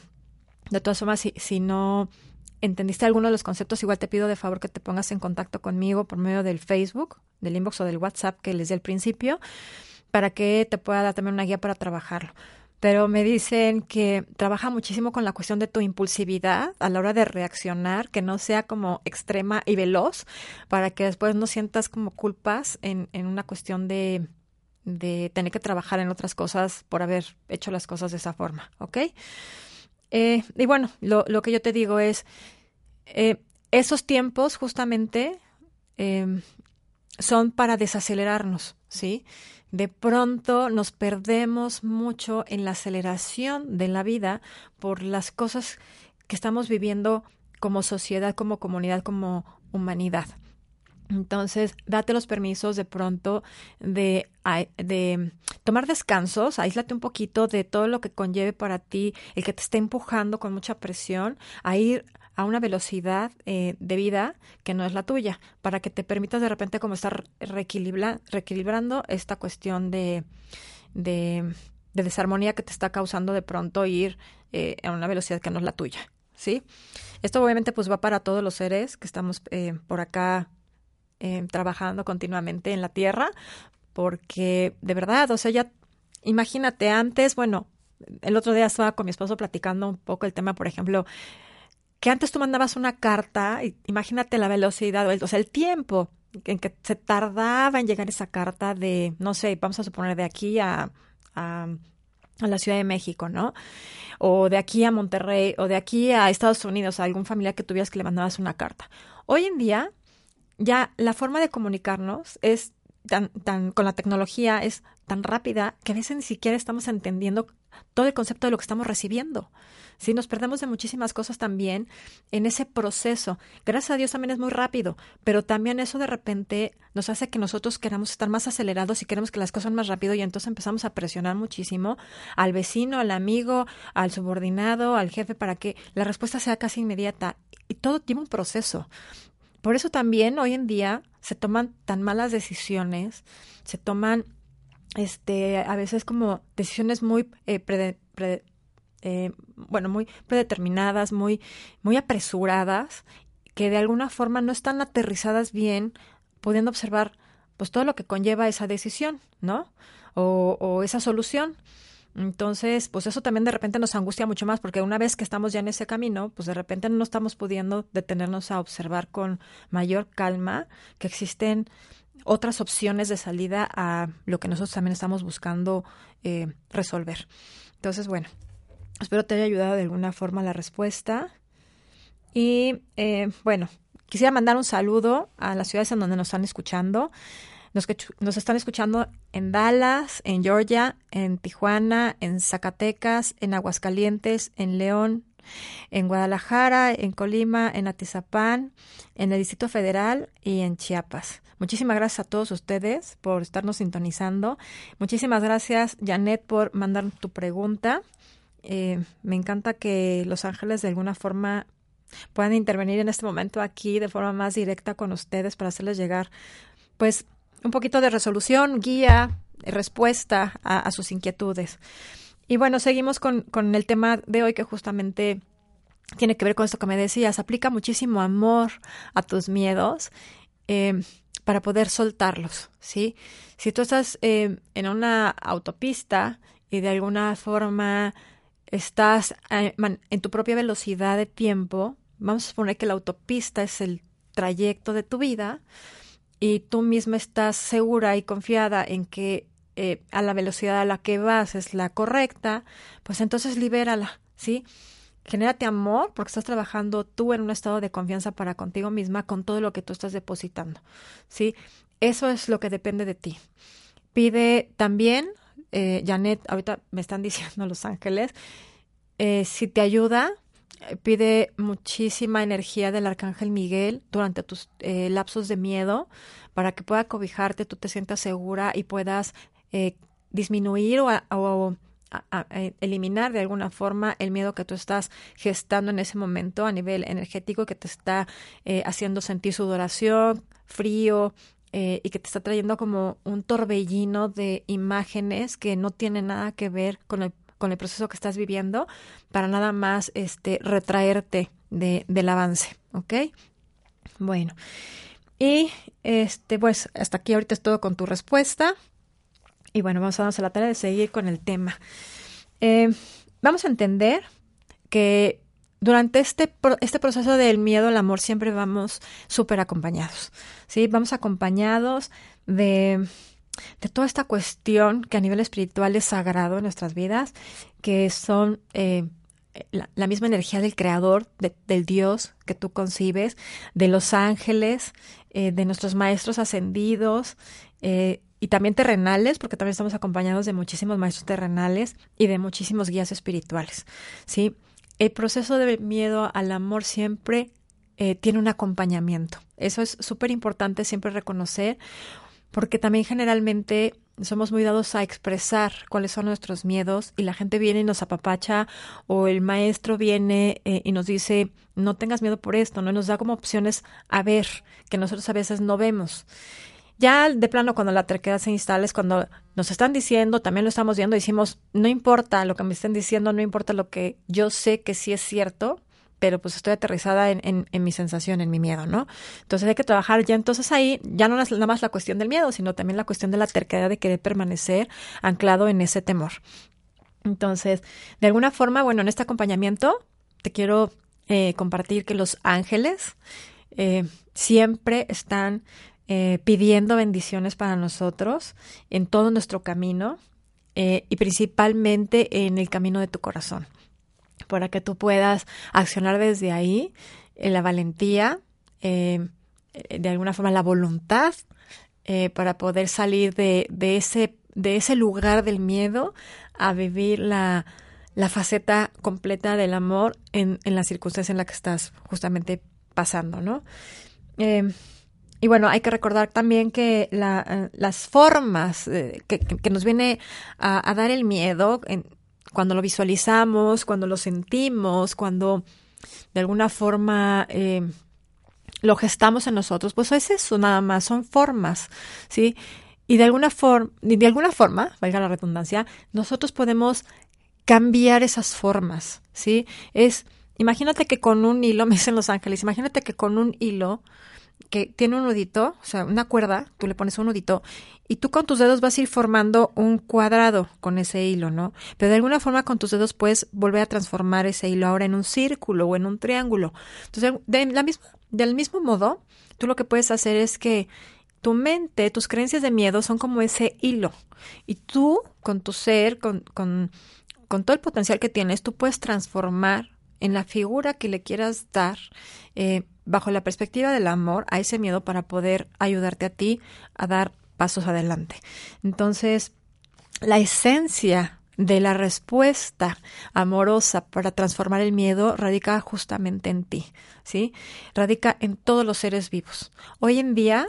de todas formas, si, si no entendiste alguno de los conceptos, igual te pido de favor que te pongas en contacto conmigo por medio del Facebook, del inbox o del WhatsApp que les di al principio para que te pueda dar también una guía para trabajarlo. Pero me dicen que trabaja muchísimo con la cuestión de tu impulsividad a la hora de reaccionar, que no sea como extrema y veloz, para que después no sientas como culpas en, una cuestión de, tener que trabajar en otras cosas por haber hecho las cosas de esa forma, ¿ok? Eh, y bueno, lo, lo, que yo te digo es, eh, esos tiempos justamente eh, son para desacelerarnos, ¿sí? De pronto nos perdemos mucho en la aceleración de la vida por las cosas que estamos viviendo como sociedad, como comunidad, como humanidad. Entonces, date los permisos de pronto de, tomar descansos, aíslate un poquito de todo lo que conlleve para ti el que te esté empujando con mucha presión a ir a una velocidad eh, de vida que no es la tuya, para que te permitas de repente como estar reequilibrando esta cuestión de, de, desarmonía que te está causando de pronto ir eh, a una velocidad que no es la tuya, ¿sí? Esto obviamente pues va para todos los seres que estamos eh, por acá trabajando continuamente en la Tierra, porque de verdad, o sea, ya imagínate antes, bueno, el otro día estaba con mi esposo platicando un poco el tema, por ejemplo, que antes tú mandabas una carta, imagínate la velocidad, o sea, el tiempo en que se tardaba en llegar esa carta de, no sé, vamos a suponer de aquí a, a, la Ciudad de México, ¿no? O de aquí a Monterrey, o de aquí a Estados Unidos, a algún familiar que tuvieras que le mandabas una carta. Hoy en día, ya la forma de comunicarnos es tan, tan, con la tecnología es tan rápida que a veces ni siquiera estamos entendiendo todo el concepto de lo que estamos recibiendo. Sí, nos perdemos de muchísimas cosas también en ese proceso. Gracias a Dios también es muy rápido, pero también eso de repente nos hace que nosotros queramos estar más acelerados y queremos que las cosas más rápido y entonces empezamos a presionar muchísimo al vecino, al amigo, al subordinado, al jefe para que la respuesta sea casi inmediata. Y todo tiene un proceso. Por eso también hoy en día se toman tan malas decisiones, se toman este a veces como decisiones muy eh, eh, bueno, muy predeterminadas, muy, muy apresuradas, que de alguna forma no están aterrizadas bien, pudiendo observar pues todo lo que conlleva esa decisión, ¿no? O esa solución. Entonces, pues eso también de repente nos angustia mucho más, porque una vez que estamos ya en ese camino, pues de repente no estamos pudiendo detenernos a observar con mayor calma que existen otras opciones de salida a lo que nosotros también estamos buscando eh, resolver. Entonces, bueno, Espero te haya ayudado de alguna forma la respuesta. Y eh, bueno, quisiera mandar un saludo a las ciudades en donde nos están escuchando. Nos, están escuchando en Dallas, en Georgia, en Tijuana, en Zacatecas, en Aguascalientes, en León, en Guadalajara, en Colima, en Atizapán, en el Distrito Federal y en Chiapas. Muchísimas gracias a todos ustedes por estarnos sintonizando. Muchísimas gracias, Janet, por mandar tu pregunta. Eh, me encanta que los ángeles de alguna forma puedan intervenir en este momento aquí de forma más directa con ustedes para hacerles llegar, pues, un poquito de resolución, guía, respuesta a, sus inquietudes. Y bueno, seguimos con, con, el tema de hoy que justamente tiene que ver con esto que me decías. Aplica muchísimo amor a tus miedos eh, para poder soltarlos, ¿sí? Si tú estás eh, en una autopista y de alguna forma estás eh, en tu propia velocidad de tiempo, vamos a suponer que la autopista es el trayecto de tu vida y tú misma estás segura y confiada en que eh, a la velocidad a la que vas es la correcta, pues entonces libérala, ¿sí? Genérate amor porque estás trabajando tú en un estado de confianza para contigo misma con todo lo que tú estás depositando, ¿sí? Eso es lo que depende de ti. Pide también, eh, Janet, ahorita me están diciendo Los Ángeles, eh, si te ayuda, pide muchísima energía del Arcángel Miguel durante tus eh, lapsos de miedo para que pueda cobijarte, tú te sientas segura y puedas eh, disminuir o, a- o eliminar de alguna forma el miedo que tú estás gestando en ese momento a nivel energético que te está eh, haciendo sentir sudoración, frío eh, y que te está trayendo como un torbellino de imágenes que no tienen nada que ver con el, con el proceso que estás viviendo para nada más este, retraerte de, del avance, ¿ok? Bueno, y este, pues hasta aquí ahorita es todo con tu respuesta. Y bueno, vamos a darnos la tarea de seguir con el tema. Eh, vamos a entender que durante este, este proceso del miedo al amor siempre vamos súper acompañados, ¿sí? Vamos acompañados de, de toda esta cuestión que a nivel espiritual es sagrado en nuestras vidas, que son eh, la, misma energía del creador, de- del Dios que tú concibes, de los ángeles, eh, de nuestros maestros ascendidos, eh, y también terrenales, porque también estamos acompañados de muchísimos maestros terrenales y de muchísimos guías espirituales, ¿sí? El proceso de miedo al amor siempre tiene un acompañamiento. Eso es súper importante siempre reconocer, porque también generalmente somos muy dados a expresar cuáles son nuestros miedos y la gente viene y nos apapacha o el maestro viene eh, y nos dice no tengas miedo por esto, no nos da como opciones a ver que nosotros a veces no vemos. Ya de plano cuando la terquedad se instala es cuando nos están diciendo, también lo estamos viendo, decimos, no importa lo que me estén diciendo, no importa lo que yo sé que sí es cierto, pero pues estoy aterrizada en, mi sensación, en mi miedo, ¿no? Entonces hay que trabajar ya entonces ahí, ya no nada más la cuestión del miedo, sino también la cuestión de la terquedad de querer permanecer anclado en ese temor. Entonces, de alguna forma, bueno, en este acompañamiento te quiero eh, compartir que los ángeles eh, siempre están eh, pidiendo bendiciones para nosotros en todo nuestro camino y principalmente en el camino de tu corazón, para que tú puedas accionar desde ahí eh, la valentía, eh, eh, de alguna forma la voluntad, para poder salir de, de, ese, de ese lugar del miedo a vivir la, la faceta completa del amor en, en la circunstancia en la que estás justamente pasando, ¿no? Y bueno, hay que recordar también que la, las formas que, que, que, nos viene a, a dar el miedo, en, cuando lo visualizamos, cuando lo sentimos, cuando de alguna forma eh, lo gestamos en nosotros, pues es eso nada más, son formas, ¿sí? Y de alguna forma, de alguna forma, valga la redundancia, nosotros podemos cambiar esas formas, ¿sí? Es, imagínate que con un hilo, me dicen los ángeles, imagínate que con un hilo que tiene un nudito, o sea, una cuerda, tú le pones un nudito y tú con tus dedos vas a ir formando un cuadrado con ese hilo, ¿no? Pero de alguna forma con tus dedos puedes volver a transformar ese hilo ahora en un círculo o en un triángulo. Entonces, de la misma, del mismo modo, tú lo que puedes hacer es que tu mente, tus creencias de miedo son como ese hilo y tú con tu ser, con, con, con todo el potencial que tienes, tú puedes transformar en la figura que le quieras dar eh, bajo la perspectiva del amor a ese miedo para poder ayudarte a ti a dar pasos adelante. Entonces, la esencia de la respuesta amorosa para transformar el miedo radica justamente en ti, ¿sí? Radica en todos los seres vivos. Hoy en día,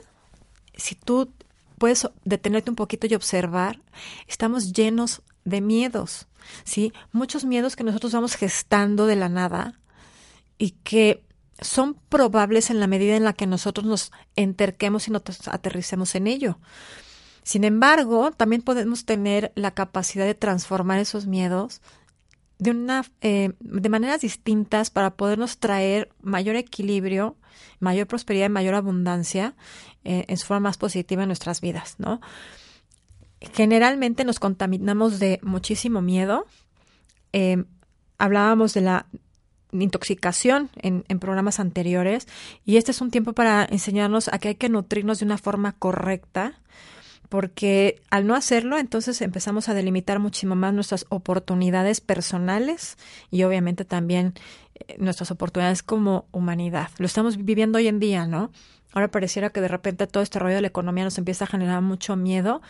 si tú puedes detenerte un poquito y observar, estamos llenos de miedos, ¿sí? Muchos miedos que nosotros vamos gestando de la nada y que son probables en la medida en la que nosotros nos enterquemos y nos aterricemos en ello. Sin embargo, también podemos tener la capacidad de transformar esos miedos de, una, eh, de maneras distintas para podernos traer mayor equilibrio, mayor prosperidad y mayor abundancia eh, en su forma más positiva en nuestras vidas, ¿no? Generalmente nos contaminamos de muchísimo miedo. Eh, hablábamos de la intoxicación en, en, programas anteriores y este es un tiempo para enseñarnos a que hay que nutrirnos de una forma correcta porque al no hacerlo entonces empezamos a delimitar muchísimo más nuestras oportunidades personales y obviamente también eh, nuestras oportunidades como humanidad. Lo estamos viviendo hoy en día, ¿no? Ahora pareciera que de repente todo este rollo de la economía nos empieza a generar mucho miedo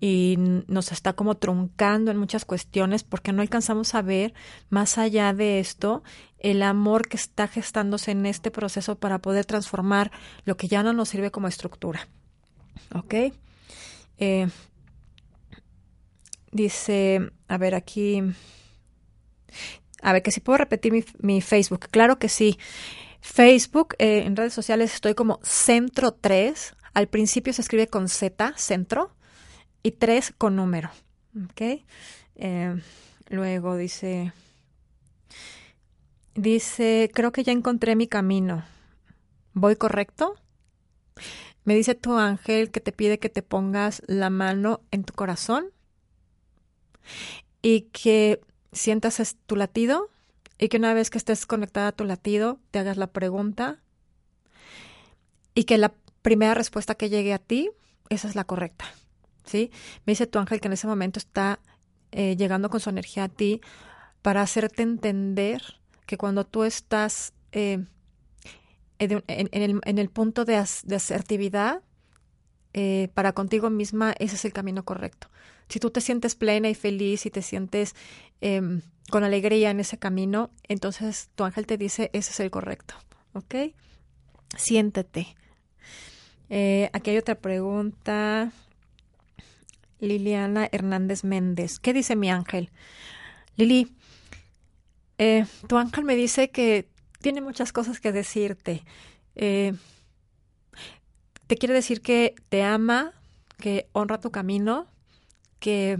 y nos está como truncando en muchas cuestiones porque no alcanzamos a ver más allá de esto el amor que está gestándose en este proceso para poder transformar lo que ya no nos sirve como estructura. ¿Ok? Eh, dice, a ver aquí, a ver que si puedo repetir mi, mi Facebook, claro que sí. Facebook, eh, en redes sociales estoy como Centro 3. Al principio se escribe con Z, Centro, y 3 con número. ¿Ok? Eh, luego dice, dice, creo que ya encontré mi camino. ¿Voy correcto? Me dice tu ángel que te pide que te pongas la mano en tu corazón y que sientas tu latido y que una vez que estés conectada a tu latido, te hagas la pregunta y que la primera respuesta que llegue a ti, esa es la correcta. ¿Sí? Me dice tu ángel que en ese momento está eh, llegando con su energía a ti para hacerte entender que cuando tú estás eh, en, el, punto de, de asertividad, eh, para contigo misma, ese es el camino correcto. Si tú te sientes plena y feliz y te sientes eh, con alegría en ese camino, entonces tu ángel te dice, ese es el correcto. ¿Ok? Siéntete. Eh, aquí hay otra pregunta. Liliana Hernández Méndez. ¿Qué dice mi ángel? Lili, eh, tu ángel me dice que tiene muchas cosas que decirte. Eh, te quiere decir que te ama, que honra tu camino, que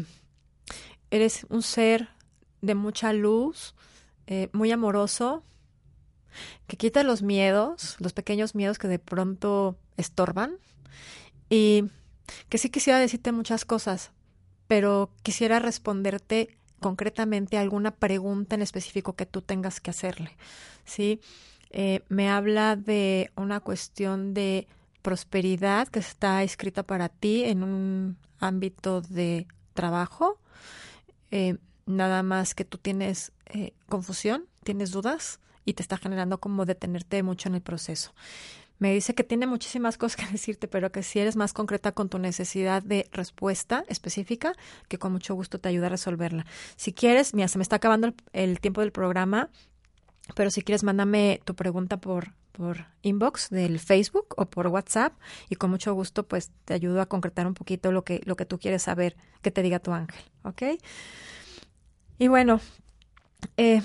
eres un ser de mucha luz, eh, muy amoroso, que quita los miedos, los pequeños miedos que de pronto estorban y que sí quisiera decirte muchas cosas, pero quisiera responderte concretamente alguna pregunta en específico que tú tengas que hacerle. ¿sí? Eh, me habla de una cuestión de prosperidad que está escrita para ti en un ámbito de trabajo. Eh, nada más que tú tienes eh, confusión, tienes dudas y te está generando como detenerte mucho en el proceso. Me dice que tiene muchísimas cosas que decirte, pero que si eres más concreta con tu necesidad de respuesta específica, que con mucho gusto te ayuda a resolverla. Si quieres, mira, se me está acabando el, el tiempo del programa, pero si quieres, mándame tu pregunta por, por inbox del Facebook o por WhatsApp y con mucho gusto pues te ayudo a concretar un poquito lo que, lo que tú quieres saber que te diga tu ángel, ¿ok? Y bueno, eh,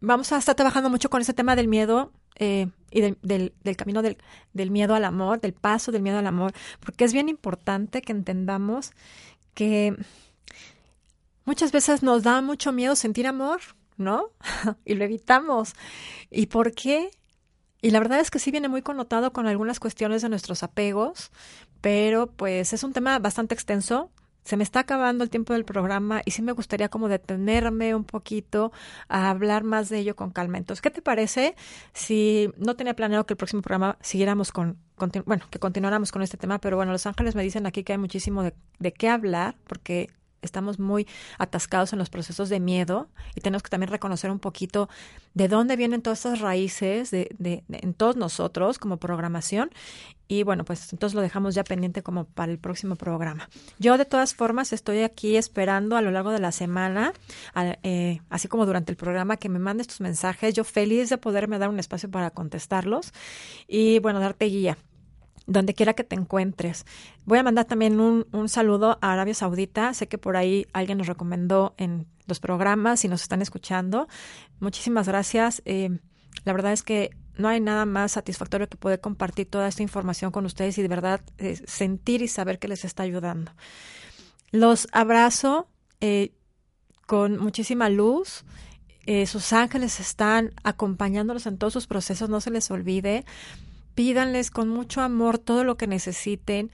vamos a estar trabajando mucho con ese tema del miedo eh, y del, del, camino del, del miedo al amor, del paso del miedo al amor, porque es bien importante que entendamos que muchas veces nos da mucho miedo sentir amor, ¿no? y lo evitamos. ¿Y por qué? Y la verdad es que sí viene muy connotado con algunas cuestiones de nuestros apegos, pero pues es un tema bastante extenso. Se me está acabando el tiempo del programa y sí me gustaría como detenerme un poquito a hablar más de ello con calma. Entonces, ¿qué te parece si no tenía planeado que el próximo programa siguiéramos con, bueno, que continuáramos con este tema, pero bueno, Los Ángeles me dicen aquí que hay muchísimo de, de qué hablar porque estamos muy atascados en los procesos de miedo y tenemos que también reconocer un poquito de dónde vienen todas estas raíces de, de, en todos nosotros como programación. Y bueno, pues entonces lo dejamos ya pendiente como para el próximo programa. Yo de todas formas estoy aquí esperando a lo largo de la semana, eh, así como durante el programa, que me mandes tus mensajes. Yo feliz de poderme dar un espacio para contestarlos y bueno, darte guía donde quiera que te encuentres. Voy a mandar también un, un, saludo a Arabia Saudita. Sé que por ahí alguien nos recomendó en los programas y nos están escuchando. Muchísimas gracias. Eh, la verdad es que no hay nada más satisfactorio que poder compartir toda esta información con ustedes y de verdad eh, sentir y saber que les está ayudando. Los abrazo eh, con muchísima luz. Sus ángeles están acompañándolos en todos sus procesos, no se les olvide pídanles con mucho amor todo lo que necesiten.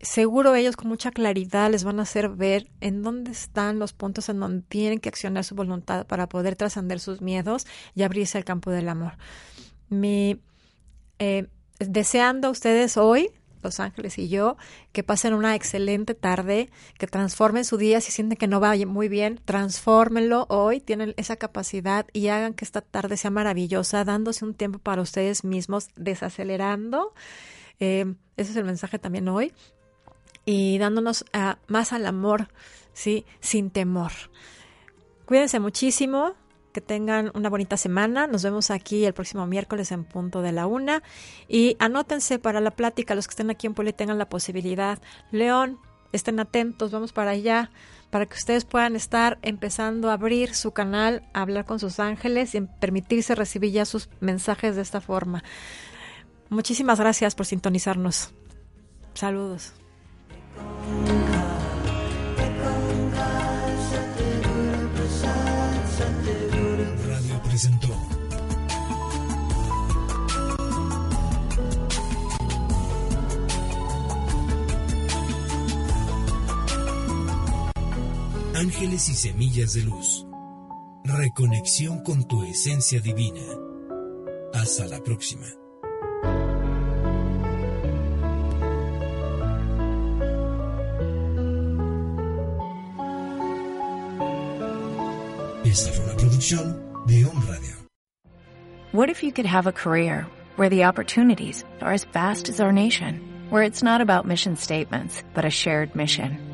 seguro ellos con mucha claridad les van a hacer ver en dónde están los puntos en donde tienen que accionar su voluntad para poder trascender sus miedos y abrirse al campo del amor. Mi, eh, deseando a ustedes hoy los Ángeles y yo, que pasen una excelente tarde, que transformen su día si sienten que no va muy bien, transfórmenlo hoy, tienen esa capacidad y hagan que esta tarde sea maravillosa, dándose un tiempo para ustedes mismos, desacelerando. Eh, ese es el mensaje también hoy y dándonos ah, más al amor, ¿sí? Sin temor. Cuídense muchísimo, que tengan una bonita semana. Nos vemos aquí el próximo miércoles en punto de la una. Y anótense para la plática, los que estén aquí en Puebla tengan la posibilidad. León, estén atentos, vamos para allá, para que ustedes puedan estar empezando a abrir su canal, a hablar con sus ángeles y permitirse recibir ya sus mensajes de esta forma. Muchísimas gracias por sintonizarnos. Saludos. Ángeles y Semillas de Luz. Reconexión con tu esencia divina. Hasta la próxima. Esta fue una producción de Home Radio. What if you could have a career where the opportunities are as vast as our nation, where it's not about mission statements, but a shared mission?